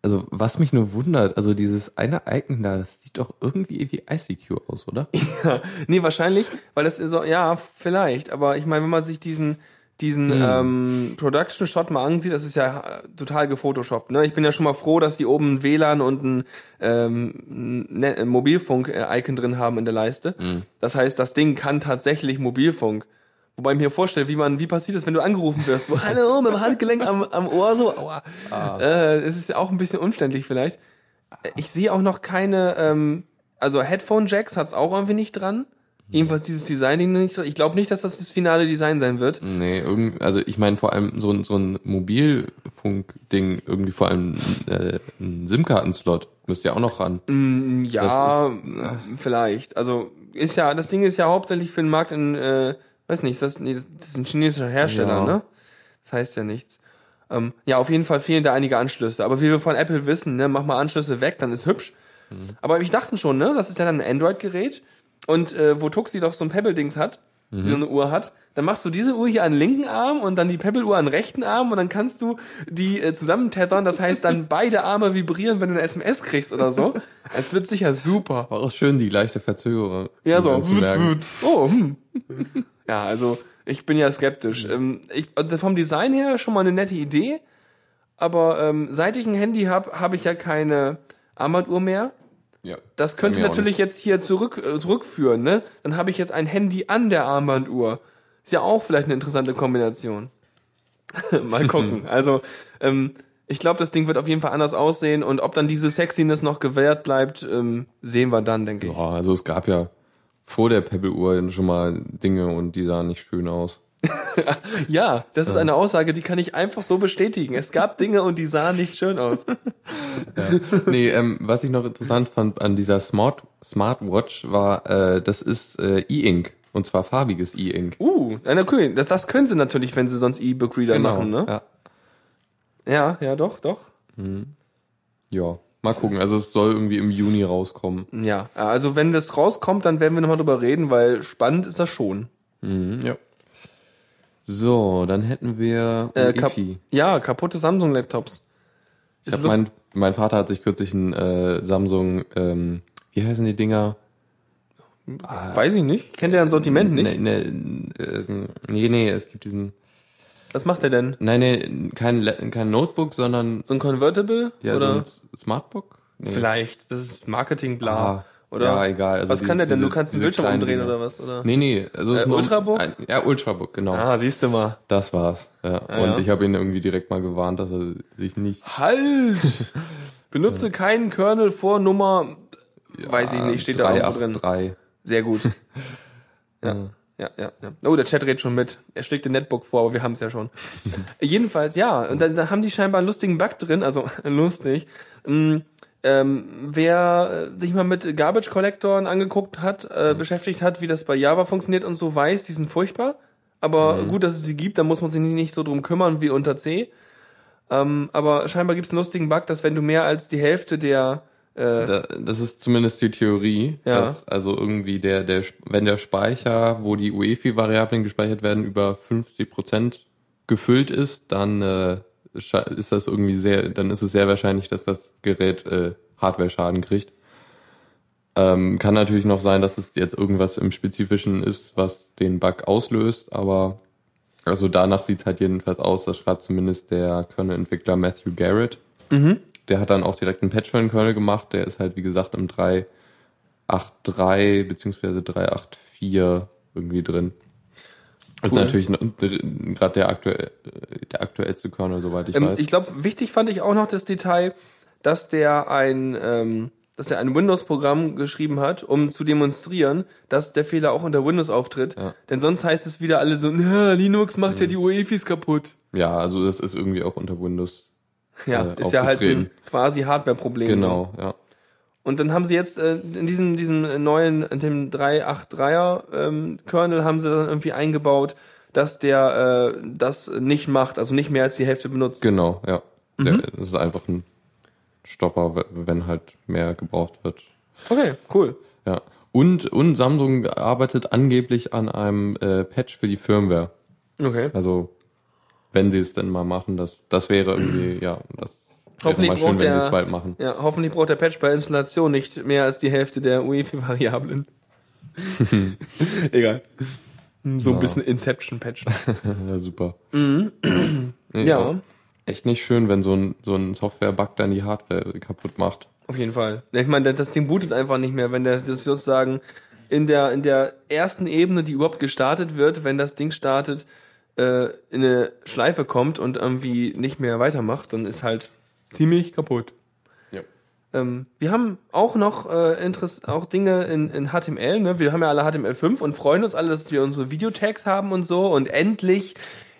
Also was mich nur wundert, also dieses eine Icon da, das sieht doch irgendwie wie ICQ aus, oder? Nee, wahrscheinlich, weil das so, ja, vielleicht. Aber ich meine, wenn man sich diesen diesen ähm, Production Shot mal ansieht, das ist ja äh, total gefotoshoppt. Ne? Ich bin ja schon mal froh, dass die oben ein WLAN und ein ähm, ne, ein Mobilfunk-Icon drin haben in der Leiste. Das heißt, das Ding kann tatsächlich Mobilfunk. Wobei ich mir vorstelle, wie man, wie passiert es, wenn du angerufen wirst? So, hallo, mit dem Handgelenk am, am Ohr, so, aua. Äh, es ist ja auch ein bisschen umständlich vielleicht. Ich sehe auch noch keine, ähm, also Headphone-Jacks hat's auch irgendwie nicht dran. Jedenfalls dieses Design nicht dran. Ich glaube nicht, dass das das finale Design sein wird. Nee, irgend, also ich meine vor allem so ein, so ein Mobilfunk-Ding, irgendwie vor allem äh, ein SIM-Karten-Slot müsste ja auch noch ran. Mm, Ja, Das vielleicht. Also ist ja, das Ding ist ja hauptsächlich für den Markt in, äh, weiß nicht, ist das, nee, das ist ein chinesischer Hersteller, Ja. ne? Das heißt ja nichts. Ähm, ja, auf jeden Fall fehlen da einige Anschlüsse. Aber wie wir von Apple wissen, ne, mach mal Anschlüsse weg, dann ist hübsch. Aber ich dachte schon, ne, das ist ja dann ein Android-Gerät. Und äh, wo Tuxi doch so ein Pebble-Dings hat, die so eine Uhr hat, dann machst du diese Uhr hier an den linken Arm und dann die Pebble-Uhr an den rechten Arm und dann kannst du die äh, zusammentethern. Das heißt, dann beide Arme vibrieren, wenn du eine SMS kriegst oder so. Es wird sicher super. War auch schön, die leichte Verzögerung Ja, so. Oh, hm. Ja, also ich bin ja skeptisch. Ähm, ich, also vom Design her schon mal eine nette Idee, aber ähm, seit ich ein Handy habe, habe ich ja keine Armbanduhr mehr. Ja. Das könnte natürlich jetzt hier zurück, äh, zurückführen, ne? Dann habe ich jetzt ein Handy an der Armbanduhr. Ist ja auch vielleicht eine interessante Kombination. Mal gucken. Also, ähm, ich glaube, das Ding wird auf jeden Fall anders aussehen und ob dann diese Sexiness noch gewährt bleibt, ähm, sehen wir dann, denke ich. Ja, also es gab ja vor der Pebble-Uhr schon mal Dinge und die sahen nicht schön aus. Ja, das ist eine Aussage, die kann ich einfach so bestätigen. Es gab Dinge und die sahen nicht schön aus. nee, ähm, was ich noch interessant fand an dieser Smart Smartwatch war, äh, das ist äh, E-Ink. Und zwar farbiges E-Ink. Uh, na cool. Das, das können sie natürlich, wenn sie sonst E-Book-Reader machen, ne? Ja. Ja, ja, doch, doch. ja. Mal gucken. Also es soll irgendwie im Juni rauskommen. Ja, also wenn das rauskommt, dann werden wir nochmal drüber reden, weil spannend ist das schon. Mhm, ja. So, dann hätten wir Äh, kap ja, kaputte Samsung-Laptops. Ich hab mein, mein Vater hat sich kürzlich ein äh, Samsung, ähm, wie heißen die Dinger? Weiß ich nicht. Kennt ihr ein Sortiment nicht? Nee, nee, äh, nee, nee, es gibt diesen, Was macht der denn? nein, nee, kein, kein Notebook, sondern So ein Convertible? ja, oder? so ein Smartbook? Nee. Vielleicht. Das ist Marketing, bla. Ah, oder? Ja, egal. Also was kann der denn? diese- du kannst den Bildschirm umdrehen Dinger. oder was? Oder? Nee, nee, also Äh, Ultrabook? Ein, ja, Ultrabook, genau. Ah, siehst du mal. Das war's. Ja. Ah, Und ja. ich habe ihn irgendwie direkt mal gewarnt, dass er sich nicht. Halt! Benutze keinen Kernel vor Nummer, weiß ich nicht, steht da irgendwo drin. 383. Sehr gut. Ja. Ja, ja, ja. Oh, der Chat redet schon mit. Er schlägt den Netbook vor, aber wir haben es ja schon. Jedenfalls, ja. Und dann, dann haben die scheinbar einen lustigen Bug drin, also lustig. Ähm, ähm, wer äh, sich mal mit Garbage Collectoren angeguckt hat, äh, beschäftigt hat, wie das bei Java funktioniert und so weiß, die sind furchtbar. Aber gut, dass es sie gibt, da muss man sich nicht, so drum kümmern wie unter C. Ähm, aber scheinbar gibt es einen lustigen Bug, dass wenn du mehr als die Hälfte der das ist zumindest die Theorie, Ja. dass also irgendwie der, der, wenn der Speicher, wo die UEFI-Variablen gespeichert werden, über 50 Prozent gefüllt ist, dann äh, ist das irgendwie sehr, dann ist es sehr wahrscheinlich, dass das Gerät äh, Hardware-Schaden kriegt. Ähm, kann natürlich noch sein, dass es jetzt irgendwas im Spezifischen ist, was den Bug auslöst, aber also danach sieht's halt jedenfalls aus, das schreibt zumindest der Kernel-Entwickler Matthew Garrett. Der hat dann auch direkt einen Patch für den Kernel gemacht. Der ist halt, wie gesagt, im 3.8.3 beziehungsweise 3.8.4 irgendwie drin. Cool. ist natürlich gerade der, aktuell, der aktuellste Kernel, soweit ich Ähm, weiß. ich glaube, wichtig fand ich auch noch das Detail, dass der ein, ähm, dass er ein Windows-Programm geschrieben hat, um zu demonstrieren, dass der Fehler auch unter Windows auftritt. Ja. Denn sonst heißt es wieder alle so, "Na, Linux macht ja die UEFIs kaputt. ja, also das ist irgendwie auch unter Windows. Ja, Äh, ist ja halt ein quasi Hardware-Problem. Genau, ja. Und dann haben sie jetzt äh, in diesem, diesem neuen, in dem 383er ähm, Kernel haben sie dann irgendwie eingebaut, dass der äh, das nicht macht, also nicht mehr als die Hälfte benutzt. Genau, ja. Der, Mhm. das ist einfach ein Stopper, wenn halt mehr gebraucht wird. Okay, cool. Ja. Und, und Samsung arbeitet angeblich an einem äh, Patch für die Firmware. Okay. Also, wenn sie es denn mal machen, das, das wäre irgendwie, ja, das wäre Hoffentlich mal schön, braucht wenn sie der- es bald machen. Ja, hoffentlich braucht der Patch bei Installation nicht mehr als die Hälfte der UEFI-Variablen. Egal. So ein Ja. bisschen Inception-Patch. Ja, super. Mhm. Ja, Echt nicht schön, wenn so ein, so ein Software-Bug dann die Hardware kaputt macht. auf jeden Fall. Ich meine, das Ding bootet einfach nicht mehr, wenn der sozusagen in der, in der ersten Ebene, die überhaupt gestartet wird, wenn das Ding startet, äh, in eine Schleife kommt und irgendwie nicht mehr weitermacht, dann ist halt ziemlich kaputt. Ja. Ähm, wir haben auch noch äh, Interess auch Dinge in, in HTML. Ne? Wir haben ja alle HTML5 und freuen uns alle, dass wir unsere Videotags haben und so und endlich,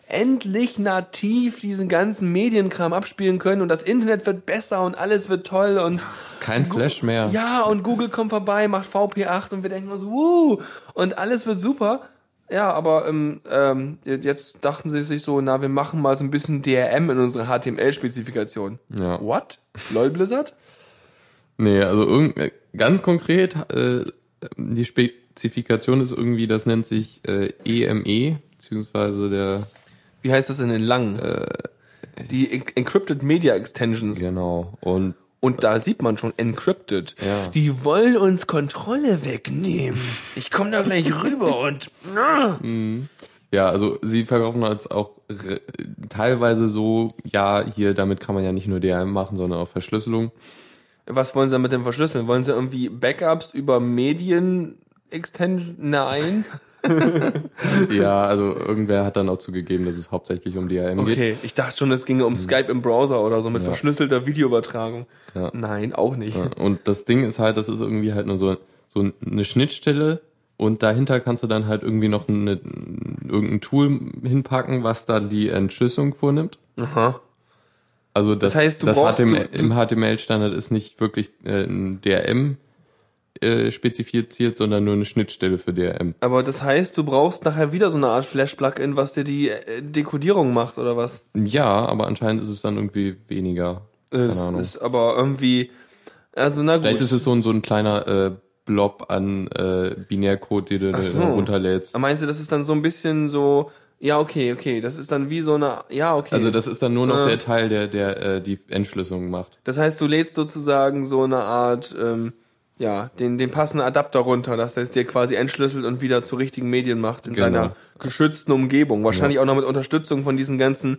endlich nativ diesen ganzen Medienkram abspielen können und das Internet wird besser und alles wird toll und Kein Flash mehr. ja und Google kommt vorbei, macht VP8 und wir denken uns, wuh, und alles wird super. Ja, aber ähm, ähm, jetzt dachten sie sich so, na, wir machen mal so ein bisschen DRM in unsere HTML-Spezifikation. Ja. What? LOL Blizzard? Nee, also irgend, äh, ganz konkret, äh, die Spezifikation ist irgendwie, das nennt sich äh, EME, beziehungsweise der, Wie heißt das in lang? die En- Encrypted Media Extensions. genau, und Und da sieht man schon Encrypted. Ja. Die wollen uns Kontrolle wegnehmen. Ich komme da gleich rüber und. Ah. ja, also sie verkaufen als auch teilweise so, ja, hier, damit kann man ja nicht nur DRM machen, sondern auch Verschlüsselung. Was wollen sie damit denn verschlüsseln? Wollen sie irgendwie Backups über Medien Extension? Nein. ja, also irgendwer hat dann auch zugegeben, dass es hauptsächlich um DRM geht. Okay, ich dachte schon, es ginge um Skype im Browser oder so mit verschlüsselter Videoübertragung. Ja. Nein, auch nicht. Ja, Und das Ding ist halt, das ist irgendwie halt nur so, so eine Schnittstelle und dahinter kannst du dann halt irgendwie noch eine, irgendein Tool hinpacken, was dann die Entschlüsselung vornimmt. Aha. Also das, Das heißt, du das brauchst- HTML, du- im HTML-Standard ist nicht wirklich äh, ein DRM äh, spezifiziert, sondern nur eine Schnittstelle für DRM. Aber das heißt, du brauchst nachher wieder so eine Art Flash-Plugin, was dir die äh, Dekodierung macht, oder was? Ja, aber anscheinend ist es dann irgendwie weniger. Keine Ahnung. ist aber irgendwie. Also na gut. Vielleicht ist es so ein, so ein kleiner äh, Blob an äh, Binärcode, den du so. runterlädst. Aber Meinst du, das ist dann so ein bisschen so, ja, okay, okay, das ist dann wie so eine, ja, okay. Also das ist dann nur noch Äh. der Teil, der, der äh, die Entschlüsselung macht. das heißt, du lädst sozusagen so eine Art, ähm, ja, den, den passenden Adapter runter, dass der es dir quasi entschlüsselt und wieder zu richtigen Medien macht in Genau. seiner geschützten Umgebung. Wahrscheinlich auch noch mit Unterstützung von diesen ganzen,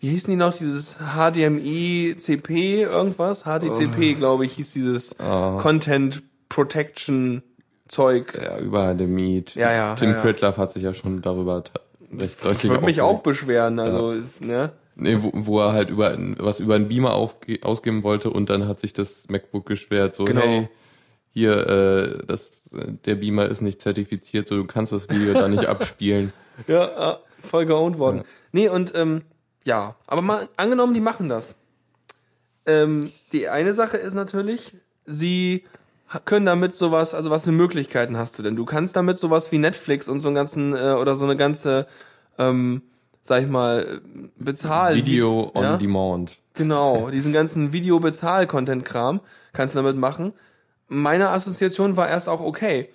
wie hießen die noch, dieses HDMI, CP, irgendwas? HDCP, Oh. glaube ich, hieß dieses Content Protection Zeug. Ja, über dem Meet. Ja, ja, Tim ja, ja. Hat sich ja schon darüber recht Ich deutlich würde mich auch beschweren, also, ne? Nee, wo, wo er halt über was über einen Beamer aufge ausgeben wollte und dann hat sich das MacBook geschwert, so Genau. hey, hier, äh, das, der Beamer ist nicht zertifiziert, so du kannst das Video da nicht abspielen. Ja, ja voll geowned worden. Nee, und ähm, ja, aber mal angenommen, die machen das. Ähm, die eine Sache ist natürlich, sie können damit sowas, also was für Möglichkeiten hast du denn? Du kannst damit sowas wie Netflix und so einen ganzen, äh, oder so eine ganze, ähm, sag ich mal, Bezahl... Video on ja? Demand. Genau, diesen ganzen Video-Bezahl-Content-Kram kannst du damit machen. Meine Assoziation war erst auch okay.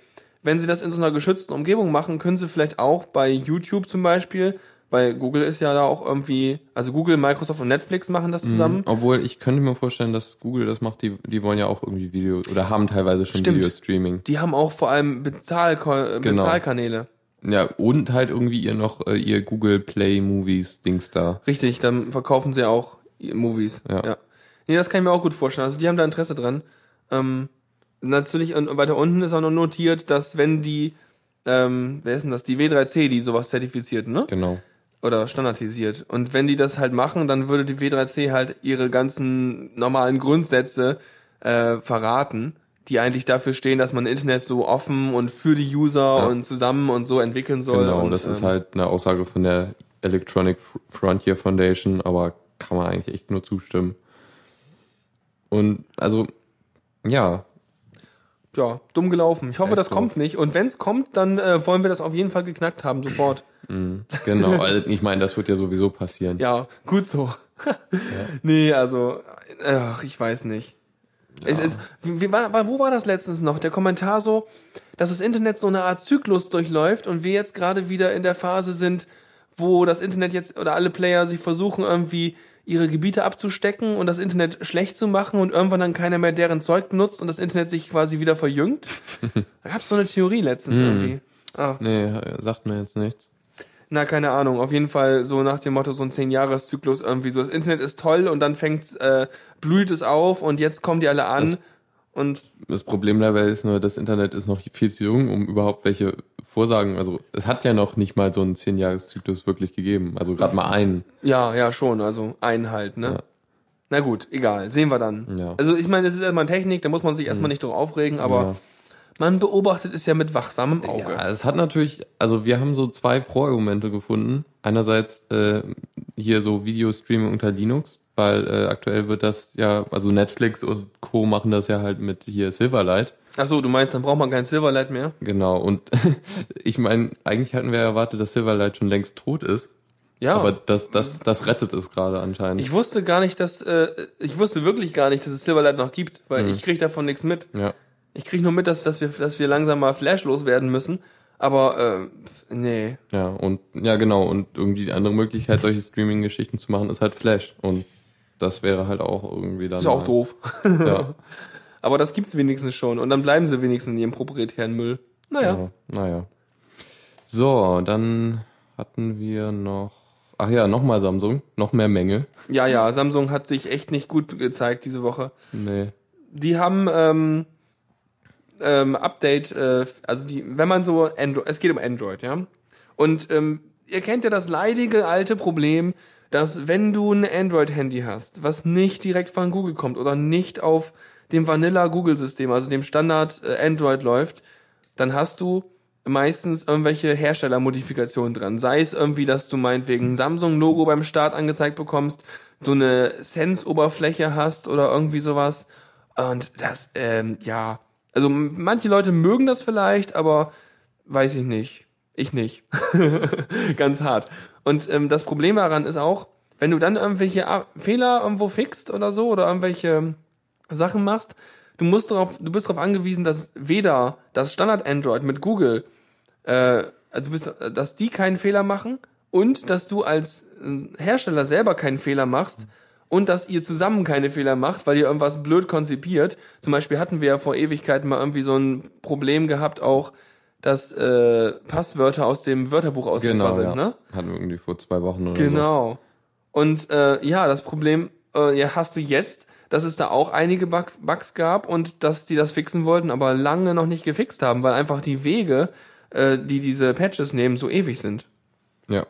Wenn sie das in so einer geschützten Umgebung machen, können sie vielleicht auch bei YouTube zum Beispiel, weil Google ist ja da auch irgendwie, also Google, Microsoft und Netflix machen das zusammen. Obwohl ich könnte mir vorstellen, dass Google das macht, die, die wollen ja auch irgendwie Video oder haben teilweise schon Stimmt. Video-Streaming. Die haben auch vor allem Bezahl Genau. Bezahlkanäle. Ja, und halt irgendwie ihr noch äh, ihr Google Play Movies Dings da. Richtig, dann verkaufen sie auch Movies. Ja. ja. Nee, das kann ich mir auch gut vorstellen. Also die haben da Interesse dran. Ähm, natürlich, und weiter unten ist auch noch notiert, dass wenn die, ähm, wer ist denn das? Die W3C, die sowas zertifiziert, ne? Genau. Oder standardisiert. Und wenn die das halt machen, dann würde die W3C halt ihre ganzen normalen Grundsätze äh, verraten, die eigentlich dafür stehen, dass man Internet so offen und für die User Ja. und zusammen und so entwickeln soll. Genau, und, das ist ähm, halt eine Aussage von der Electronic Frontier Foundation, aber kann man eigentlich echt nur zustimmen. Und also, ja, ja, dumm gelaufen. Ich hoffe, Echt das kommt doof. nicht. Und wenn es kommt, dann äh, wollen wir das auf jeden Fall geknackt haben, sofort. genau. Also, ich meine, das wird ja sowieso passieren. Ja, gut so. Nee, also, ach, ich weiß nicht. Es ist, wie, war- wo war das letztens noch? Der Kommentar so, dass das Internet so eine Art Zyklus durchläuft und wir jetzt gerade wieder in der Phase sind, wo das Internet jetzt oder alle Player sich versuchen irgendwie ihre Gebiete abzustecken und das Internet schlecht zu machen und irgendwann dann keiner mehr deren Zeug benutzt und das Internet sich quasi wieder verjüngt. Da gab's so eine Theorie letztens irgendwie. Ah. Nee, sagt mir jetzt nichts. Na, keine Ahnung. Auf jeden Fall so nach dem Motto, so ein Zehn-Jahres-Zyklus irgendwie so. Das Internet ist toll und dann fängt's, äh, blüht es auf und jetzt kommen die alle an. Das- und Das Problem dabei ist nur, das Internet ist noch viel zu jung, um überhaupt welche Vorsagen, also es hat ja noch nicht mal so einen 10-Jahres-Zyklus wirklich gegeben. Also gerade mal einen. ja, ja, schon. Also einen halt, ne? Ja. Na gut, egal. Sehen wir dann. Ja. Also ich meine, es ist erstmal Technik, da muss man sich erstmal nicht drauf aufregen, aber Ja. man beobachtet es ja mit wachsamem Auge. Ja, es hat natürlich, also wir haben so zwei Pro-Argumente gefunden. Einerseits äh, hier so Videostreaming unter Linux, weil äh, aktuell wird das ja, also Netflix und Co. machen das ja halt mit hier Silverlight. Ach so, du meinst, dann braucht man kein Silverlight mehr? Genau, und ich meine, eigentlich hatten wir erwartet, dass Silverlight schon längst tot ist. Ja. Aber das, das, das rettet es gerade anscheinend. ich wusste gar nicht, dass, äh, ich wusste wirklich gar nicht, dass es Silverlight noch gibt, weil ich krieg davon nichts mit. ja. Ich krieg nur mit, dass, dass wir, dass wir langsam mal flashlos werden müssen. Aber äh, nee. Ja, und ja genau, und irgendwie die andere Möglichkeit, solche Streaming-Geschichten zu machen, ist halt Flash. Und das wäre halt auch irgendwie dann. Ist auch doof. Ja, Aber das gibt's wenigstens schon. Und dann bleiben sie wenigstens in ihrem proprietären Müll. Naja. ja, naja. So, dann hatten wir noch. Ach ja, nochmal Samsung, noch mehr Menge. Ja, ja, Samsung hat sich echt nicht gut gezeigt diese Woche. Nee. Die haben ähm, ähm, Update, äh, also die, wenn man so Android, es geht um Android, ja. Und ähm, ihr kennt ja das leidige alte Problem, dass wenn du ein Android-Handy hast, was nicht direkt von Google kommt oder nicht auf dem Vanilla Google-System, also dem Standard äh, Android läuft, dann hast du meistens irgendwelche Herstellermodifikationen dran. Sei es irgendwie, dass du meinetwegen ein Samsung-Logo beim Start angezeigt bekommst, so eine Sense-Oberfläche hast oder irgendwie sowas. Und das, ähm, ja, also manche Leute mögen das vielleicht, aber weiß ich nicht. Ich nicht. Ganz hart. Und ähm, das Problem daran ist auch, wenn du dann irgendwelche Fehler irgendwo fixt oder so oder irgendwelche Sachen machst, du musst darauf, du bist darauf angewiesen, dass weder das Standard Android mit Google, äh, also bist, dass die keinen Fehler machen und dass du als äh, Hersteller selber keinen Fehler machst und dass ihr zusammen keine Fehler macht, weil ihr irgendwas blöd konzipiert. Zum Beispiel hatten wir ja vor Ewigkeiten mal irgendwie so ein Problem gehabt auch, dass äh, Passwörter aus dem Wörterbuch auslesbar Genau, sind, ja. ne? Hatten wir irgendwie vor zwei Wochen oder so. Genau. Und äh, ja, das Problem äh, ja, hast du jetzt, dass es da auch einige Bug Bugs gab und dass die das fixen wollten, aber lange noch nicht gefixt haben, weil einfach die Wege, äh, die diese Patches nehmen, so ewig sind. Ja,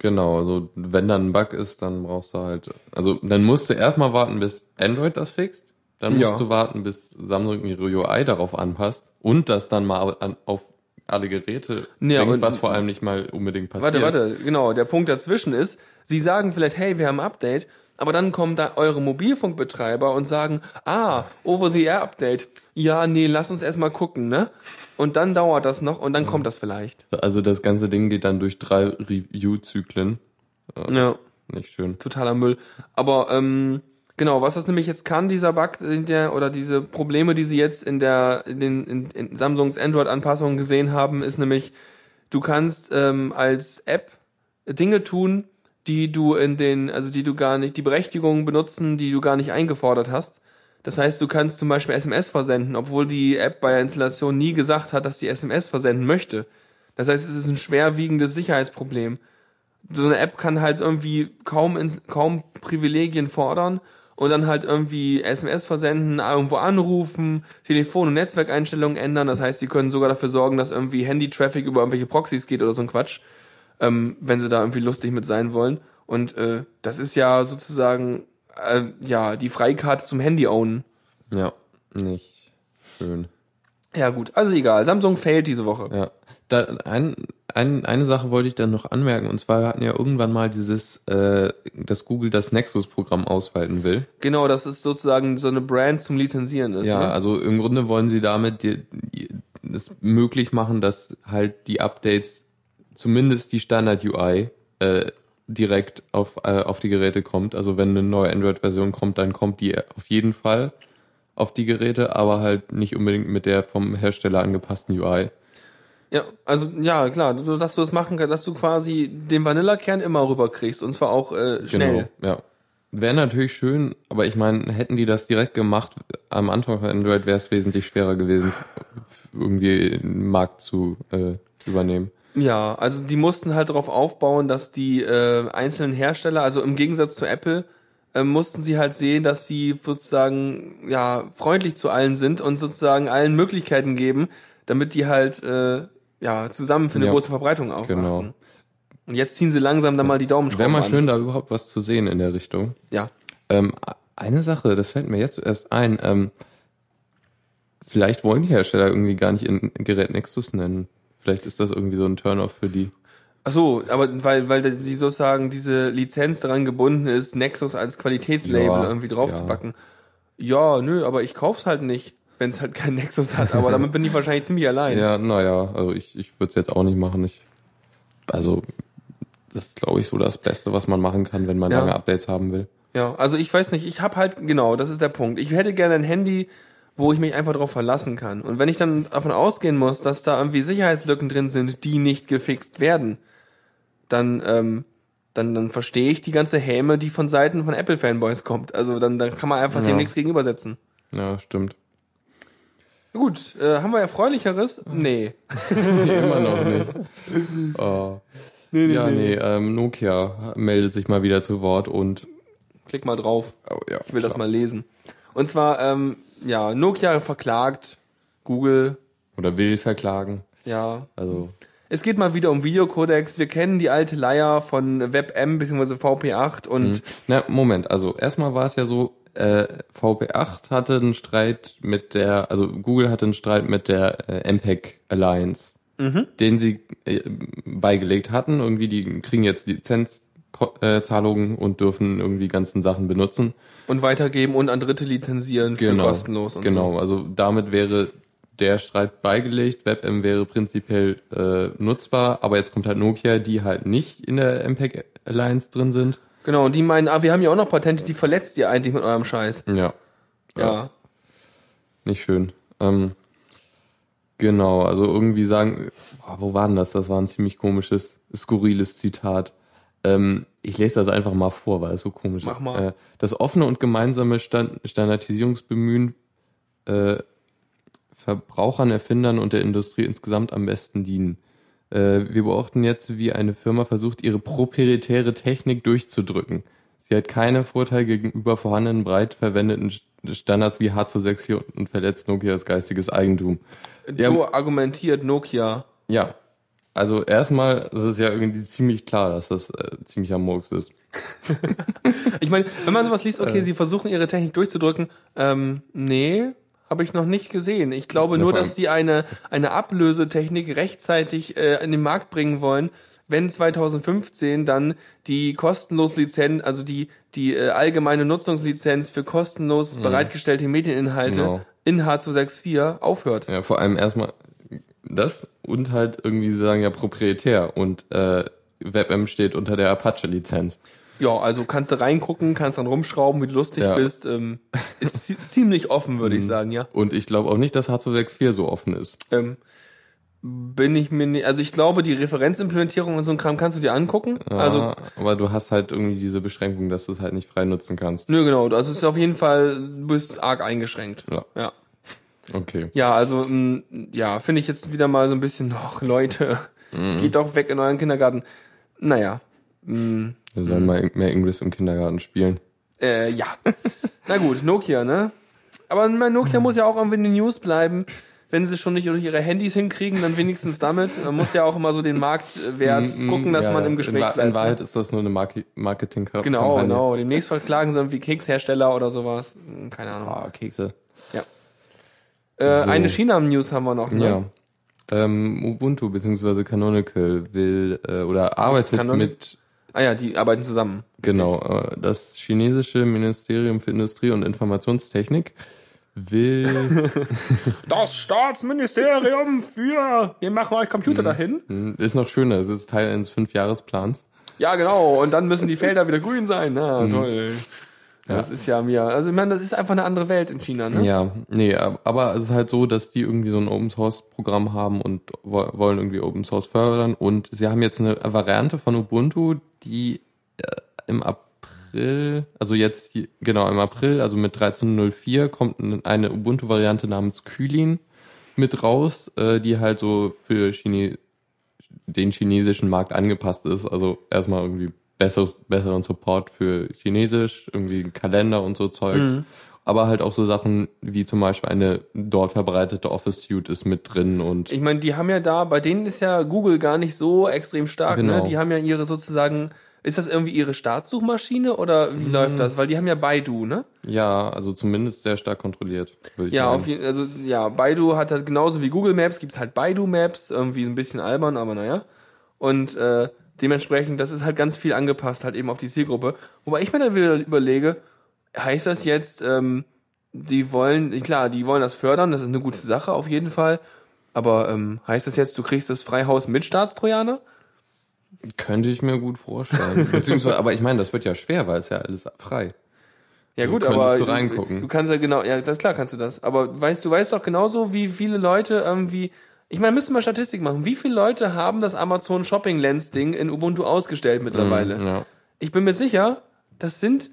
genau. Also wenn dann ein Bug ist, dann brauchst du halt, also dann musst du erstmal warten, bis Android das fixt. Dann musst Ja. du warten, bis Samsung ihre UI darauf anpasst und das dann mal an, auf alle Geräte Ja, bringt, was vor allem nicht mal unbedingt passiert. Warte, warte, genau. Der Punkt dazwischen ist, sie sagen vielleicht, hey, wir haben ein Update, aber dann kommen da eure Mobilfunkbetreiber und sagen, ah, Over-the-Air-Update. Ja, nee, lass uns erstmal gucken, ne? Und dann dauert das noch und dann kommt das vielleicht. Also das ganze Ding geht dann durch drei Review-Zyklen. Ja. Nicht schön. totaler Müll. Aber ähm, genau, was das nämlich jetzt kann, dieser Bug der oder diese Probleme, die sie jetzt in der in den in, in Samsungs Android-Anpassungen gesehen haben, ist nämlich, du kannst ähm, als App Dinge tun, die du in den, also die du gar nicht, die Berechtigungen benutzen, die du gar nicht eingefordert hast. Das heißt, du kannst zum Beispiel SMS versenden, obwohl die App bei der Installation nie gesagt hat, dass die SMS versenden möchte. Das heißt, es ist ein schwerwiegendes Sicherheitsproblem so eine App kann halt irgendwie kaum kaum Privilegien fordern und dann halt irgendwie SMS versenden, irgendwo anrufen, Telefon- und Netzwerkeinstellungen ändern. Das heißt, sie können sogar dafür sorgen, dass irgendwie Handy-Traffic über irgendwelche Proxys geht oder so ein Quatsch, ähm, wenn sie da irgendwie lustig mit sein wollen. Und äh, das ist ja sozusagen äh, ja die Freikarte zum Handy-Ownen. Ja, nicht schön. Ja gut, also egal. Samsung failt diese Woche. Ja. Da, ein, ein, eine Sache wollte ich dann noch anmerken, und zwar wir hatten ja irgendwann mal dieses, äh, dass Google das Nexus-Programm ausweiten will. Genau, das ist sozusagen so eine Brand zum Lizenzieren ist. Ja, ne? also im Grunde wollen sie damit die, die, es möglich machen, dass halt die Updates, zumindest die Standard-UI, äh, direkt auf, äh, auf die Geräte kommt. Also wenn eine neue Android-Version kommt, dann kommt die auf jeden Fall auf die Geräte, aber halt nicht unbedingt mit der vom Hersteller angepassten UI. Ja, also ja, klar, dass du das machen kannst, dass du quasi den Vanillakern immer rüberkriegst und zwar auch äh, schnell. Genau, ja. Wäre natürlich schön, aber ich meine, hätten die das direkt gemacht am Anfang von Android, wäre es wesentlich schwerer gewesen, irgendwie den Markt zu äh, übernehmen. Ja, also die mussten halt darauf aufbauen, dass die äh, einzelnen Hersteller, also im Gegensatz zu Apple, äh, mussten sie halt sehen, dass sie sozusagen ja freundlich zu allen sind und sozusagen allen Möglichkeiten geben, damit die halt äh, ja zusammen für eine Ja, große Verbreitung aufwachen. genau. Und jetzt ziehen sie langsam dann mal die Daumenschrauben Wäre mal an. schön, da überhaupt was zu sehen in der Richtung. Ja. Ähm, eine Sache, das fällt mir jetzt zuerst ein. Ähm, vielleicht wollen die Hersteller irgendwie gar nicht in Gerät Nexus nennen. Vielleicht ist das irgendwie so ein Turn-off für die. Ach so, aber weil weil sie sozusagen diese Lizenz daran gebunden ist, Nexus als Qualitätslabel Ja, irgendwie draufzupacken. Ja. nö, aber ich kauf's halt nicht, wenn es halt kein Nexus hat. Aber damit bin ich wahrscheinlich ziemlich allein. Ja, naja, also ich, ich würde es jetzt auch nicht machen. Ich, also, das ist, glaube ich, so das Beste, was man machen kann, wenn man Ja. lange Updates haben will. Ja, also ich weiß nicht, ich habe halt, genau, das ist der Punkt. Ich hätte gerne ein Handy, wo ich mich einfach drauf verlassen kann. Und wenn ich dann davon ausgehen muss, dass da irgendwie Sicherheitslücken drin sind, die nicht gefixt werden, dann, ähm, dann, dann verstehe ich die ganze Häme, die von Seiten von Apple-Fanboys kommt. Also dann, dann kann man einfach dem Ja. nichts gegenübersetzen. Ja, stimmt. Gut, äh, haben wir Erfreulicheres? Nee. Nee, immer noch nicht. Oh. ja, nee, ähm, Nokia meldet sich mal wieder zu Wort und Klick mal drauf. oh, ja, Ich will das mal lesen. Und zwar, ähm, ja, Nokia verklagt Google, oder will verklagen. ja. Also Es geht mal wieder um Videocodecs. Wir kennen die alte Leier von WebM bzw. VP8 und Na, Moment, also erstmal war es ja so, äh, VP8 hatte einen Streit mit der, also Google hatte einen Streit mit der äh, MPEG Alliance, den sie äh, beigelegt hatten. Irgendwie, die kriegen jetzt Lizenzzahlungen und dürfen irgendwie ganzen Sachen benutzen. und weitergeben und an Dritte lizenzieren für kostenlos und genau, so. also damit wäre der Streit beigelegt, WebM wäre prinzipiell äh, nutzbar, aber jetzt kommt halt Nokia, die halt nicht in der MPEG Alliance drin sind. Genau, und die meinen, ah, wir haben ja auch noch Patente, die verletzt ihr eigentlich mit eurem Scheiß. Ja. Ja. Nicht schön. Ähm, genau, also irgendwie sagen, boah, wo war denn das? Das war ein ziemlich komisches, skurriles Zitat. Ähm, ich lese das einfach mal vor, weil es so komisch Mach ist. mal. Äh, das offene und gemeinsame Stand Standardisierungsbemühen äh, Verbrauchern, Erfindern und der Industrie insgesamt am besten dienen. Äh, wir beobachten jetzt, wie eine Firma versucht, ihre proprietäre Technik durchzudrücken. Sie hat keine Vorteile gegenüber vorhandenen breit verwendeten St- Standards wie H264 und verletzt Nokias geistiges Eigentum. Ja. So argumentiert Nokia. Ja, also erstmal, es ist ja irgendwie ziemlich klar, dass das äh, ziemlich am Murks ist. Ich meine, wenn man sowas liest, Äh. okay, sie versuchen ihre Technik durchzudrücken, ähm, nee, habe ich noch nicht gesehen. Ich glaube Ja, nur, dass sie eine, eine Ablösetechnik rechtzeitig äh, in den Markt bringen wollen, wenn 2015 dann die kostenlose Lizenz, also die, die äh, allgemeine Nutzungslizenz für kostenlos bereitgestellte Medieninhalte Mhm. Genau. in H264 aufhört. Ja, vor allem erstmal das und halt irgendwie sie sagen ja proprietär und äh, WebM steht unter der Apache-Lizenz. Ja, also kannst du reingucken, kannst dann rumschrauben, wie du lustig Ja. bist. Ähm, ist zi- ziemlich offen, würde ich sagen, ja. Und ich glaube auch nicht, dass H264 so offen ist. Ähm, bin ich mir nicht, also ich glaube, die Referenzimplementierung und so ein Kram kannst du dir angucken. Ja, Also, aber du hast halt irgendwie diese Beschränkung, dass du es halt nicht frei nutzen kannst. nö, genau, also es ist auf jeden Fall, du bist arg eingeschränkt. Ja. Ja. Okay. Ja, also, mh, ja, finde ich jetzt wieder mal so ein bisschen, ach Leute, Mhm. geht doch weg in euren Kindergarten. Naja, mh, Wir sollen mal mehr English im Kindergarten spielen. Äh, ja. Na gut, Nokia, ne? Aber mein Nokia muss ja auch irgendwie in den News bleiben. Wenn sie schon nicht durch ihre Handys hinkriegen, dann wenigstens damit. Man muss ja auch immer so den Marktwert gucken, dass Ja, man im in, Gespräch Wa- bleibt. In Wahrheit ne? ist das nur eine Marke Marketing-Kampagne. Genau, genau. Demnächst verklagen sie irgendwie Kekshersteller oder sowas. Hm, Keine Ahnung. Ah, Kekse. Äh, so. Eine China-News haben wir noch, ne? Ja. Ähm, Ubuntu bzw. Canonical will äh, oder arbeitet mit Ah ja, die arbeiten zusammen. genau äh, das chinesische Ministerium für Industrie und Informationstechnik will Das Staatsministerium für wir machen euch Computer dahin. Hm, ist noch schöner, es ist Teil eines Fünfjahresplans. Ja, genau. Und dann müssen die Felder wieder grün sein. Na, Mhm. Toll. Das ist ja mir, also ich meine, das ist einfach eine andere Welt in China, ne? Ja, nee, ab- aber es ist halt so, dass die irgendwie so ein Open Source Programm haben und wo- wollen irgendwie Open Source fördern und sie haben jetzt eine Variante von Ubuntu, die äh, im April, also jetzt genau im April, also mit 13.04 kommt eine Ubuntu Variante namens Kylin mit raus, äh, die halt so für Chine den chinesischen Markt angepasst ist, also erstmal irgendwie besseres, besseren Support für Chinesisch, irgendwie Kalender und so Zeugs. Mhm. Aber halt auch so Sachen wie zum Beispiel eine dort verbreitete Office Suite ist mit drin und Ich meine, die haben ja da, bei denen ist ja Google gar nicht so extrem stark, Genau. ne? Die haben ja ihre sozusagen, ist das irgendwie ihre Staatssuchmaschine oder Mhm. wie läuft das? Weil die haben ja Baidu, ne? ja, also zumindest sehr stark kontrolliert. würde ich Ja, auf jeden also ja, Baidu hat halt genauso wie Google Maps, gibt's halt Baidu Maps, irgendwie ein bisschen albern, aber naja. Und äh, dementsprechend, das ist halt ganz viel angepasst, halt eben auf die Zielgruppe. Wobei ich mir dann wieder überlege, heißt das jetzt, ähm, die wollen, klar, die wollen das fördern, das ist eine gute Sache auf jeden Fall. Aber ähm, heißt das jetzt, du kriegst das Freihaus mit Staatstrojaner? Könnte ich mir gut vorstellen. Beziehungsweise, aber ich meine, das wird ja schwer, weil es ja alles frei. Ja Du gut, könntest aber du reingucken. du kannst ja genau, ja, das klar kannst du das. Aber weißt du, weißt doch genauso, wie viele Leute irgendwie, ich meine, müssen wir Statistik machen. Wie viele Leute haben das Amazon Shopping Lens Ding in Ubuntu ausgestellt mittlerweile? Ja. Ich bin mir sicher, das sind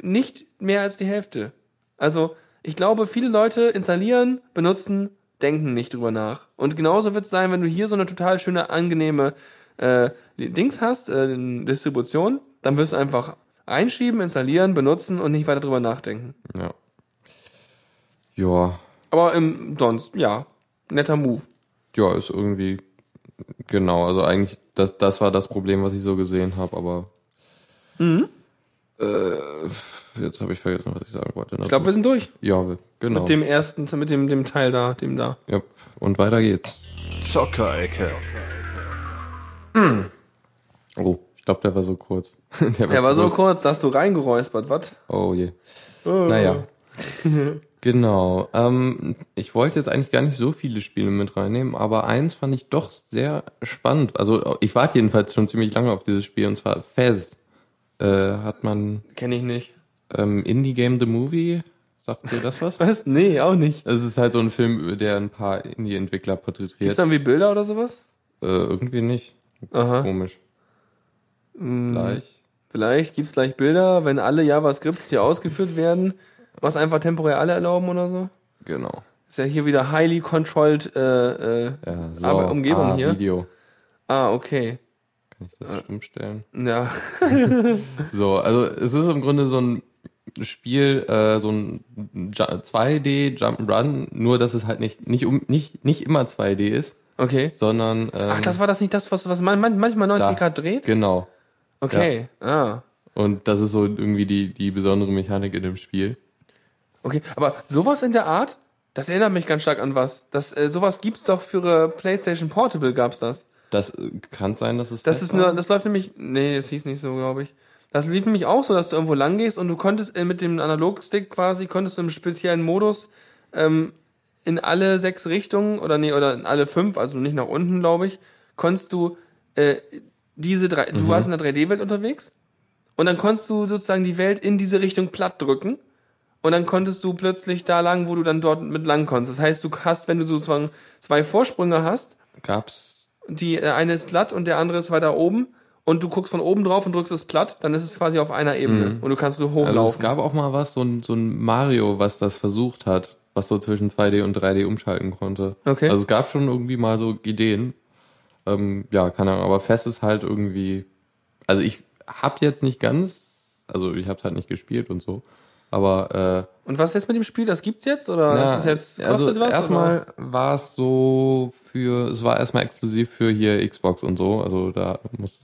nicht mehr als die Hälfte. Also, ich glaube, viele Leute installieren, benutzen, denken nicht drüber nach. Und genauso wird es sein, wenn du hier so eine total schöne, angenehme äh, Dings hast, äh, Distribution, dann wirst du einfach einschieben, installieren, benutzen und nicht weiter drüber nachdenken. Ja. Ja. Aber im sonst, ja, netter Move. Ja, ist irgendwie genau, also eigentlich das das war das Problem, was ich so gesehen habe, aber Mhm. äh, jetzt habe ich vergessen, was ich sagen wollte. Ich glaube, wir sind durch ja, wir- genau. mit dem ersten, mit dem, dem Teil da, dem da. ja, und weiter geht's. Zockerecke. Oh, ich glaube, der war so kurz. der Der war so kurz, da hast du reingeräuspert, was? Oh je. Naja. genau. Ähm, ich wollte jetzt eigentlich gar nicht so viele Spiele mit reinnehmen, aber eins fand ich doch sehr spannend. Also ich warte jedenfalls schon ziemlich lange auf dieses Spiel und zwar Fez. Äh, hat man Kenne ich nicht. ähm, Indie Game The Movie? Sagt dir das was? Was? Nee, auch nicht. Es ist halt so ein Film, der ein paar Indie-Entwickler Gibt's porträtiert. da irgendwie Bilder oder sowas? Äh, irgendwie nicht. Aha. Komisch. Hm, Gleich. Vielleicht gibt's gleich Bilder, wenn alle JavaScripts hier ausgeführt werden, was einfach temporär alle erlauben oder so. Genau. Ist ja hier wieder highly controlled äh, äh, Ja, so. Umgebung ah, hier? Video. Ah, okay. Kann ich das stumm stellen? Ja. So, also es ist im Grunde so ein Spiel, äh, so ein Ju- 2D Jump'n'Run, nur dass es halt nicht nicht um nicht nicht immer 2D ist, Okay. sondern ähm, Ach, das war das nicht das, was, was man, man manchmal 90 da. Grad dreht? genau. Okay. Ah. Und das ist so irgendwie die die besondere Mechanik in dem Spiel. Okay. Aber sowas in der Art, das erinnert mich ganz stark an was. Das, äh, sowas gibt's doch für äh, PlayStation Portable gab's das. Das äh, kann sein, dass es Das ist nur, das läuft nämlich, nee, das hieß nicht so, glaube ich. Das lief nämlich auch so, dass du irgendwo lang gehst und du konntest äh, mit dem Analogstick quasi, konntest du im speziellen Modus ähm, in alle sechs Richtungen oder nee, oder in alle fünf, also nicht nach unten, glaube ich, konntest du äh, diese drei, du warst in der 3D-Welt unterwegs und dann konntest du sozusagen die Welt in diese Richtung platt drücken und dann konntest du plötzlich da lang, wo du dann dort mit lang konntest. Das heißt, du hast, wenn du sozusagen zwei Vorsprünge hast, gab's die äh, eine ist glatt und der andere ist weiter oben und du guckst von oben drauf und drückst es platt, dann ist es quasi auf einer Ebene und du kannst hochlaufen. also es gab auch mal was so ein so ein Mario, was das versucht hat, was so zwischen 2D und 3D umschalten konnte. Okay. Also es gab schon irgendwie mal so Ideen. Ähm, ja, keine Ahnung, aber fest ist halt irgendwie. Also ich hab jetzt nicht ganz also ich habe es halt nicht gespielt und so. Aber äh, Und was ist jetzt mit dem Spiel? Das gibt's jetzt? Oder na, ist jetzt, kostet also was? erstmal war es so für, es war erstmal exklusiv für hier Xbox und so. Also da muss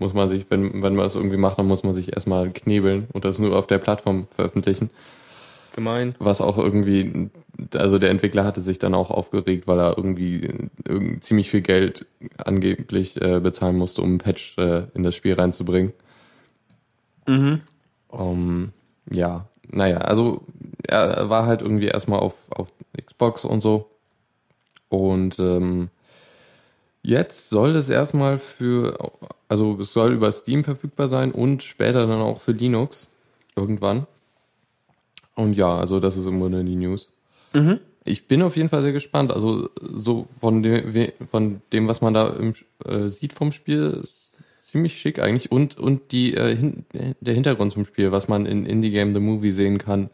muss man sich, wenn wenn man das irgendwie macht, dann muss man sich erstmal knebeln und das nur auf der Plattform veröffentlichen. Gemein. Was auch irgendwie, also der Entwickler hatte sich dann auch aufgeregt, weil er irgendwie irgendwie ziemlich viel Geld angeblich äh, bezahlen musste, um ein Patch äh, in das Spiel reinzubringen. Mhm. Um, ja, naja, also er war halt irgendwie erstmal auf, auf Xbox und so. Und ähm, jetzt soll es erstmal für, also es soll über Steam verfügbar sein und später dann auch für Linux irgendwann. Und ja, also das ist im Grunde die News. Mhm. Ich bin auf jeden Fall sehr gespannt. Also so von dem, von dem was man da im, äh, sieht vom Spiel, ist ziemlich schick eigentlich. Und und die äh, hin, der Hintergrund zum Spiel, was man in Indie Game The Movie sehen kann,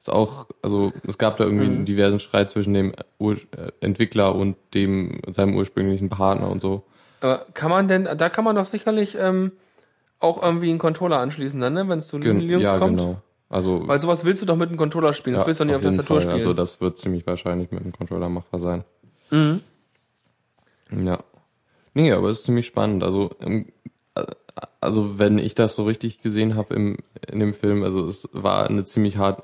ist auch. Also es gab da irgendwie einen diversen Streit zwischen dem Ur äh, Entwickler und dem seinem ursprünglichen Partner und so. Aber kann man denn, da kann man doch sicherlich ähm, auch irgendwie einen Controller anschließen dann, ne? Wenn es zu Gen Linux ja, kommt. genau. Also Weil sowas willst du doch mit dem Controller spielen. Das ja, willst du doch nicht auf, jeden Tastatur Fall. spielen. Also das wird ziemlich wahrscheinlich mit dem Controller machbar sein. mhm. Ja. Nee, aber es ist ziemlich spannend. Also, ähm, äh, also wenn ich das so richtig gesehen habe im in dem Film, also es war eine ziemlich hart,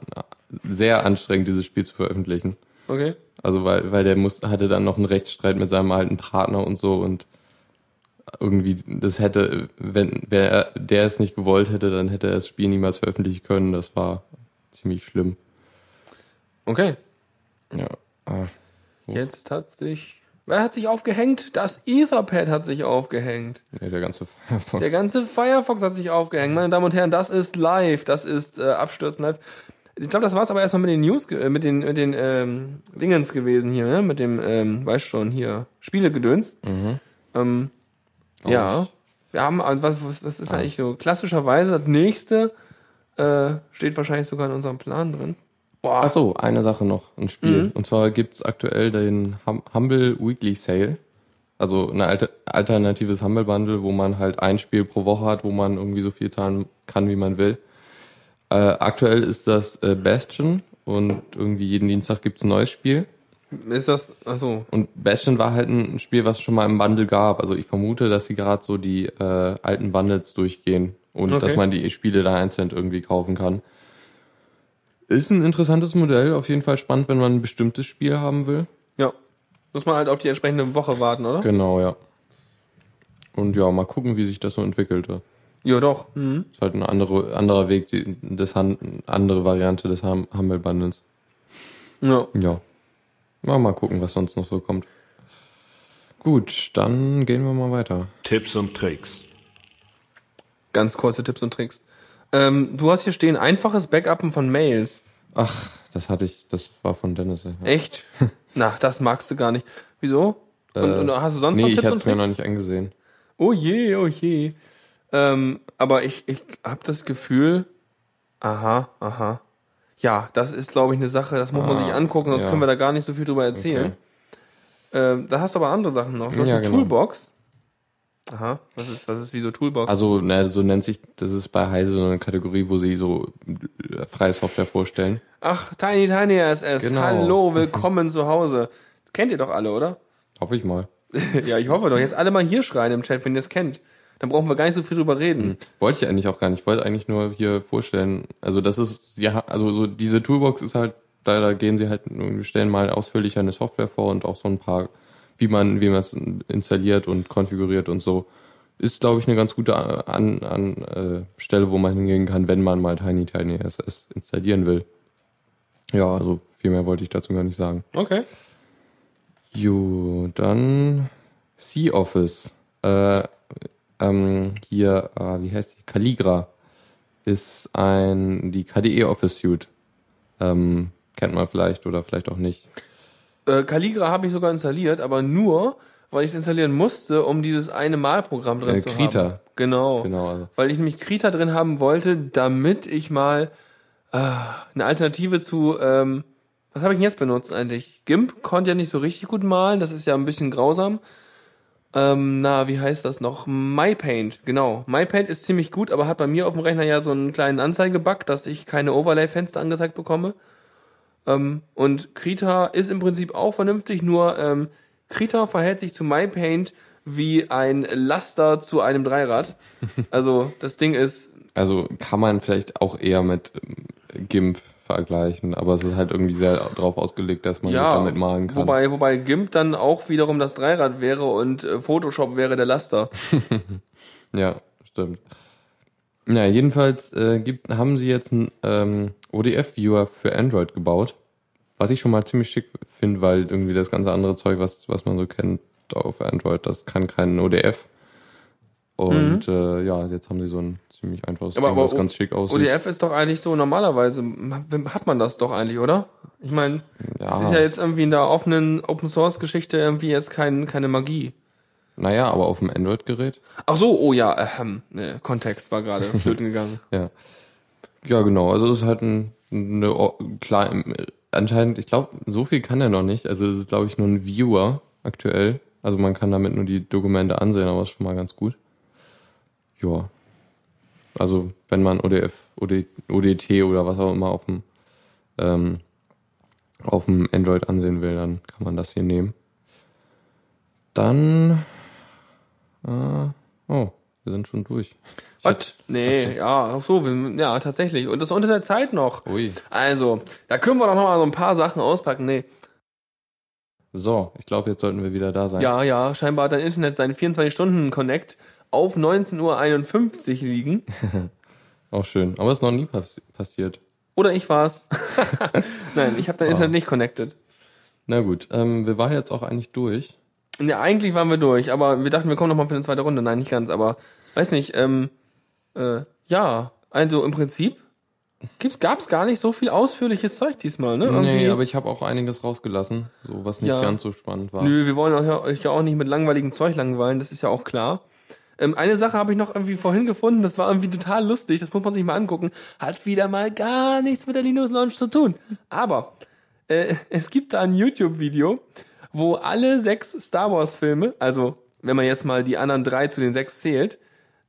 sehr anstrengend, dieses Spiel zu veröffentlichen. Okay. Also weil, weil der muss, hatte dann noch einen Rechtsstreit mit seinem alten Partner und so und irgendwie, das hätte, wenn wer der es nicht gewollt hätte, dann hätte er das Spiel niemals veröffentlichen können. Das war ziemlich schlimm. Okay. Ja. Ah. Jetzt hat sich. Wer hat sich aufgehängt? Das Etherpad hat sich aufgehängt. Nee, der ganze Firefox. Der ganze Firefox hat sich aufgehängt. Meine Damen und Herren, das ist live. Das ist äh, Abstürzen live. Ich glaube, das war's aber erstmal mit den News, äh, mit den, mit den ähm, Dingens gewesen hier, ne? Mit dem, ähm, weißt schon, hier, Spielegedöns. Mhm. Ähm, Oh, ja. Wir haben, äh, was, was, was ist eigentlich so? Klassischerweise, das nächste äh, steht wahrscheinlich sogar in unserem Plan drin. Boah, Ach so, eine Sache noch, ein Spiel. Mhm. Und zwar gibt's aktuell den Hum Humble Weekly Sale. Also ein alter, alternatives Humble Bundle, wo man halt ein Spiel pro Woche hat, wo man irgendwie so viel zahlen kann, wie man will. Äh, aktuell ist das äh, Bastion und irgendwie jeden Dienstag gibt's ein neues Spiel. ist das, achso, Und Bastion war halt ein Spiel, was es schon mal im Bundle gab. Also ich vermute, dass sie gerade so die äh, alten Bundles durchgehen und Okay. dass man die Spiele da einzeln irgendwie kaufen kann. Ist ein interessantes Modell, auf jeden Fall spannend, wenn man ein bestimmtes Spiel haben will. ja. Muss man halt auf die entsprechende Woche warten, oder? Genau, ja. Und ja, mal gucken, wie sich das so entwickelte. Ja, doch. Mhm. Ist halt ein andere, anderer Weg, die, das Han- andere Variante des Hum- Humble Bundles. Ja. Ja. Mal, mal gucken, was sonst noch so kommt. Gut, dann gehen wir mal weiter. Tipps und Tricks. Ganz kurze Tipps und Tricks. Ähm, du hast hier stehen, einfaches Backuppen von Mails. Ach, das hatte ich, das war von Dennis. Ja. Echt? Na, das magst du gar nicht. Wieso? Und, Äh, und hast du sonst nee, noch ich Tipps hatte und es mir noch nicht angesehen. Oh je, oh je. Ähm, aber ich, ich habe das Gefühl, aha, aha. Ja, das ist, glaube ich, eine Sache, das muss man Ah, sich angucken, sonst ja. können wir da gar nicht so viel drüber erzählen. Ähm, da hast du aber andere Sachen noch. Du hast Ja, eine genau. Toolbox. Aha, was ist, was ist wie so Toolbox? Also, ne, so nennt sich, das ist bei Heise so eine Kategorie, wo sie so äh, freie Software vorstellen. Ach, Tiny Tiny SS. Genau. Hallo, willkommen zu Hause. Das kennt ihr doch alle, oder? Hoffe ich mal. ja, ich hoffe doch. Jetzt alle mal hier schreien im Chat, wenn ihr es kennt. Dann brauchen wir gar nicht so viel drüber reden. Wollte ich eigentlich auch gar nicht. Ich wollte eigentlich nur hier vorstellen. Also das ist, ja, also so diese Toolbox ist halt, da, da gehen sie halt, stellen mal ausführlicher eine Software vor und auch so ein paar, wie man, wie man es installiert und konfiguriert und so. Ist, glaube ich, eine ganz gute an, an äh, Stelle, wo man hingehen kann, wenn man mal Tiny Tiny SS installieren will. Ja, also viel mehr wollte ich dazu gar nicht sagen. Okay. Jo, dann Sea Office. Äh, ähm, hier, ah, wie heißt die? Calligra ist ein die KDE Office Suite. Ähm, kennt man vielleicht oder vielleicht auch nicht. Äh, Calligra habe ich sogar installiert, aber nur, weil ich es installieren musste, um dieses eine Malprogramm drin Äh, zu Krita. haben. Genau. Genau. Also. Weil ich nämlich Krita drin haben wollte, damit ich mal äh, eine Alternative zu, ähm, was habe ich denn jetzt benutzt eigentlich? GIMP konnte ja nicht so richtig gut malen, das ist ja ein bisschen grausam. ähm, na, wie heißt das noch? MyPaint, genau. MyPaint ist ziemlich gut, aber hat bei mir auf dem Rechner ja so einen kleinen Anzeigebug, dass ich keine Overlay-Fenster angezeigt bekomme. Ähm, und Krita ist im Prinzip auch vernünftig, nur ähm, Krita verhält sich zu MyPaint wie ein Laster zu einem Dreirad. Also das Ding ist, Also kann man vielleicht auch eher mit ähm, GIMP vergleichen, aber es ist halt irgendwie sehr darauf ausgelegt, dass man ja, damit malen kann. wobei, wobei GIMP dann auch wiederum das Dreirad wäre und äh, Photoshop wäre der Laster. Ja, stimmt. Ja, jedenfalls äh, gibt, haben sie jetzt einen ähm, ODF-Viewer für Android gebaut, was ich schon mal ziemlich schick finde, weil irgendwie das ganze andere Zeug, was, was man so kennt auf Android, das kann keinen ODF. Und äh, ja, jetzt haben sie so ein ziemlich einfaches Mhm. Aber- Ding, aber was ganz schick aussieht. ODF ist doch eigentlich so, normalerweise hat man das doch eigentlich, oder? Ich meine, Ja. es ist ja jetzt irgendwie in der offenen Open Source Geschichte irgendwie jetzt kein, keine Magie. Naja, aber auf dem Android-Gerät? Ach so, oh ja, ähm, ne, Kontext war gerade flöten gegangen. Ja. Ja, genau. Also es ist halt ein, eine klar, anscheinend, ich glaube, so viel kann er noch nicht. Also es ist, glaube ich, nur ein Viewer aktuell. Also man kann damit nur die Dokumente ansehen, aber ist schon mal ganz gut. Ja. Also wenn man ODF, OD, ODT oder was auch immer auf dem ähm, auf dem Android ansehen will, dann kann man das hier nehmen. Dann äh, oh, wir sind schon durch. Was? Nee, ja, ach so, wir, ja, tatsächlich. Und das unter der Zeit noch. Ui. Also, da können wir doch noch mal so ein paar Sachen auspacken. Nee, So, ich glaube, jetzt sollten wir wieder da sein. ja, ja, scheinbar hat dein Internet seinen 24-Stunden-Connect auf 19.51 Uhr liegen. Auch schön. Aber ist noch nie pass passiert. Oder ich war's. Nein, ich habe dein Ah. Internet nicht connected. Na gut, ähm, wir waren jetzt auch eigentlich durch. Ja, eigentlich waren wir durch, aber wir dachten, wir kommen noch mal für eine zweite Runde. Nein, nicht ganz, aber weiß nicht, ähm, äh, ja, also im Prinzip gibt's, gab's gar nicht so viel ausführliches Zeug diesmal, ne? Nee, aber ich habe auch einiges rausgelassen, so was nicht Ja. ganz so spannend war. Nö, wir wollen euch ja- euch ja auch nicht mit langweiligem Zeug langweilen, das ist ja auch klar. Ähm, eine Sache habe ich noch irgendwie vorhin gefunden, das war irgendwie total lustig, das muss man sich mal angucken. Hat wieder mal gar nichts mit der Linux Launch zu tun. Aber äh, es gibt da ein YouTube-Video, wo alle sechs Star Wars-Filme, also wenn man jetzt mal die anderen drei zu den sechs zählt,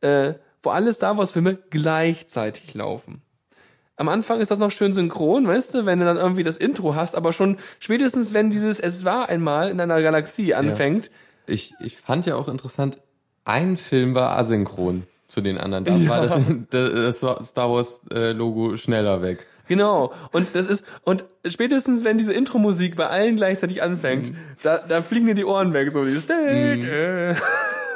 äh, wo alle Star Wars-Filme gleichzeitig laufen. Am Anfang ist das noch schön synchron, weißt du, wenn du dann irgendwie das Intro hast, aber schon spätestens, wenn dieses Es war einmal in einer Galaxie anfängt, Ich, ich fand ja auch interessant, ein Film war asynchron zu den anderen. Da war das, das Star Wars äh, Logo schneller weg. genau. Und das ist, und spätestens, wenn diese Intro-Musik bei allen gleichzeitig anfängt, da, da fliegen dir die Ohren weg, so dieses,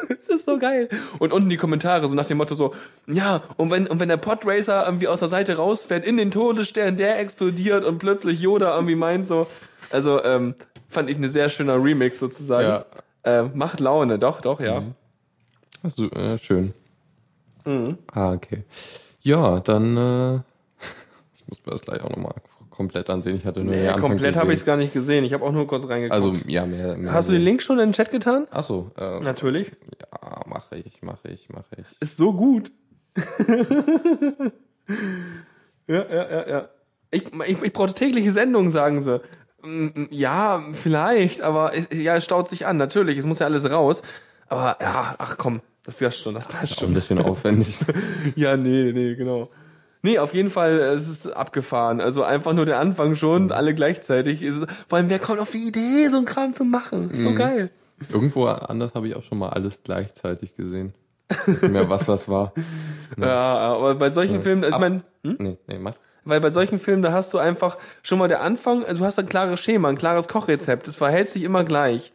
das ist so geil. Und unten die Kommentare, so nach dem Motto so, ja, und wenn, und wenn der Podracer irgendwie aus der Seite rausfährt, in den Todesstern, der explodiert und plötzlich Yoda irgendwie meint so, also, ähm, fand ich eine sehr schöner Remix sozusagen. Ja. Äh, macht Laune, doch, doch, ja. So, äh, schön. Mhm. Ah, okay. Ja, dann äh, ich muss mir das gleich auch nochmal komplett ansehen. Ich hatte nur Nee, komplett habe ich es gar nicht gesehen. Ich habe auch nur kurz reingeguckt. Also ja, mehr. mehr Hast du den Link schon in den Chat getan? Achso, äh, Natürlich. Ja, mache ich, mache ich, mache ich. Ist so gut. ja, ja, ja, ja. Ich, ich, ich brauche tägliche Sendungen, sagen sie. Mm, Ja, vielleicht, aber es, ja, es staut sich an, natürlich. Es muss ja alles raus. Aber ja, ach komm, das ist schon, das passt Schon ein bisschen aufwendig. Ja, nee, nee, genau. Nee, auf jeden Fall, es ist abgefahren. Also einfach nur der Anfang schon, alle gleichzeitig. Ist, vor allem, wer kommt auf die Idee, so einen Kram zu machen? Ist so geil. Irgendwo anders habe ich auch schon mal alles gleichzeitig gesehen. Nicht mehr was was war. Ja, aber bei solchen Filmen, ich meine, Nee, nee, mach. Weil bei solchen Filmen, da hast du einfach schon mal der Anfang, also du hast ein klares Schema, ein klares Kochrezept. Das verhält sich immer gleich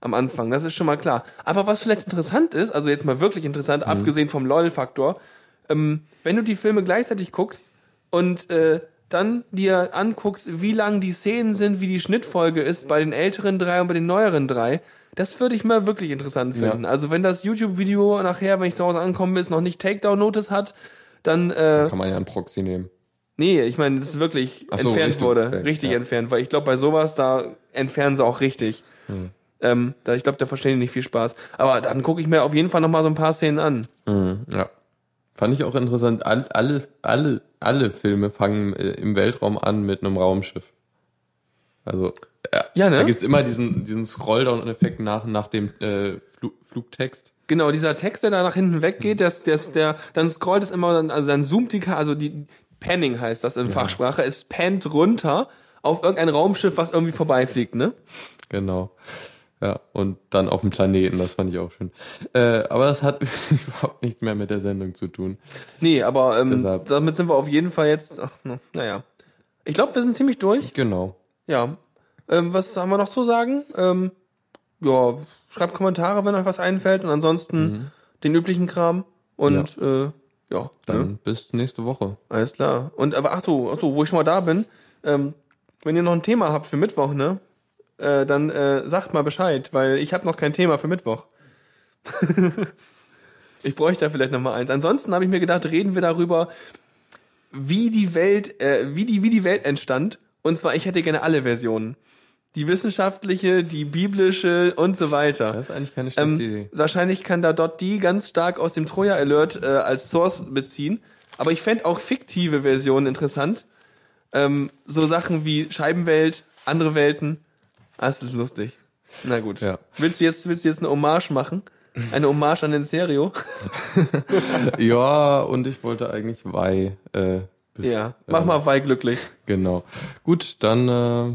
am Anfang. Das ist schon mal klar. Aber was vielleicht interessant ist, also jetzt mal wirklich interessant, abgesehen vom LOL-Faktor, ähm, wenn du die Filme gleichzeitig guckst und äh, dann dir anguckst, wie lang die Szenen sind, wie die Schnittfolge ist bei den älteren drei und bei den neueren drei, das würde ich mal wirklich interessant finden. Ja. Also wenn das YouTube-Video nachher, wenn ich zu Hause angekommen bin, noch nicht Takedown-Notice hat, dann äh, Kann man ja einen Proxy nehmen. Nee, ich meine, das ist wirklich so, entfernt Richtung, wurde. richtig ja. entfernt, weil ich glaube, bei sowas, da entfernen sie auch richtig. Hm. Ähm, da, ich glaube, da verstehen die nicht viel Spaß. Aber dann gucke ich mir auf jeden Fall noch mal so ein paar Szenen an. Mhm, ja. Fand ich auch interessant. All, alle, alle, alle Filme fangen äh, im Weltraum an mit einem Raumschiff. Also, ja, Ja, ne? da gibt's immer diesen, diesen Scrolldown-Effekt nach, nach dem äh, Flu Flugtext. Genau, dieser Text, der da nach hinten weggeht, der, der, der, dann scrollt es immer, also dann zoomt die, also die Panning heißt das in Fachsprache, es pannt runter auf irgendein Raumschiff, was irgendwie vorbeifliegt, ne? Genau. Ja, und dann auf dem Planeten, das fand ich auch schön. Äh, aber das hat überhaupt nichts mehr mit der Sendung zu tun. Nee, aber ähm, Deshalb. damit sind wir auf jeden Fall jetzt, ach, na, naja. Ich glaube, wir sind ziemlich durch. Genau. Ja. Ähm, was haben wir noch zu sagen? Ähm, ja, schreibt Kommentare, wenn euch was einfällt und ansonsten den üblichen Kram. Und ja, äh, ja Dann ne? bis nächste Woche. alles klar. Und aber ach so, ach so, wo ich schon mal da bin, ähm, wenn ihr noch ein Thema habt für Mittwoch, ne? Äh, dann äh, sagt mal Bescheid, weil ich habe noch kein Thema für Mittwoch. ich bräuchte da vielleicht noch mal eins. Ansonsten habe ich mir gedacht, reden wir darüber, wie die Welt, äh, wie die, wie die Welt entstand. Und zwar, ich hätte gerne alle Versionen. Die wissenschaftliche, die biblische und so weiter. Das ist eigentlich keine schlechte Ähm, Idee. wahrscheinlich kann da dort die ganz stark aus dem Troja Alert äh, als Source beziehen. Aber ich fänd auch fiktive Versionen interessant. Ähm, so Sachen wie Scheibenwelt, andere Welten. Ah, das ist lustig. Na gut. Ja. Willst du jetzt, willst du jetzt eine Hommage machen? Eine Hommage an den Serio? Ja, und ich wollte eigentlich Wei. Äh, Ja. Mach äh, mal Wei glücklich. Genau. Gut, dann äh,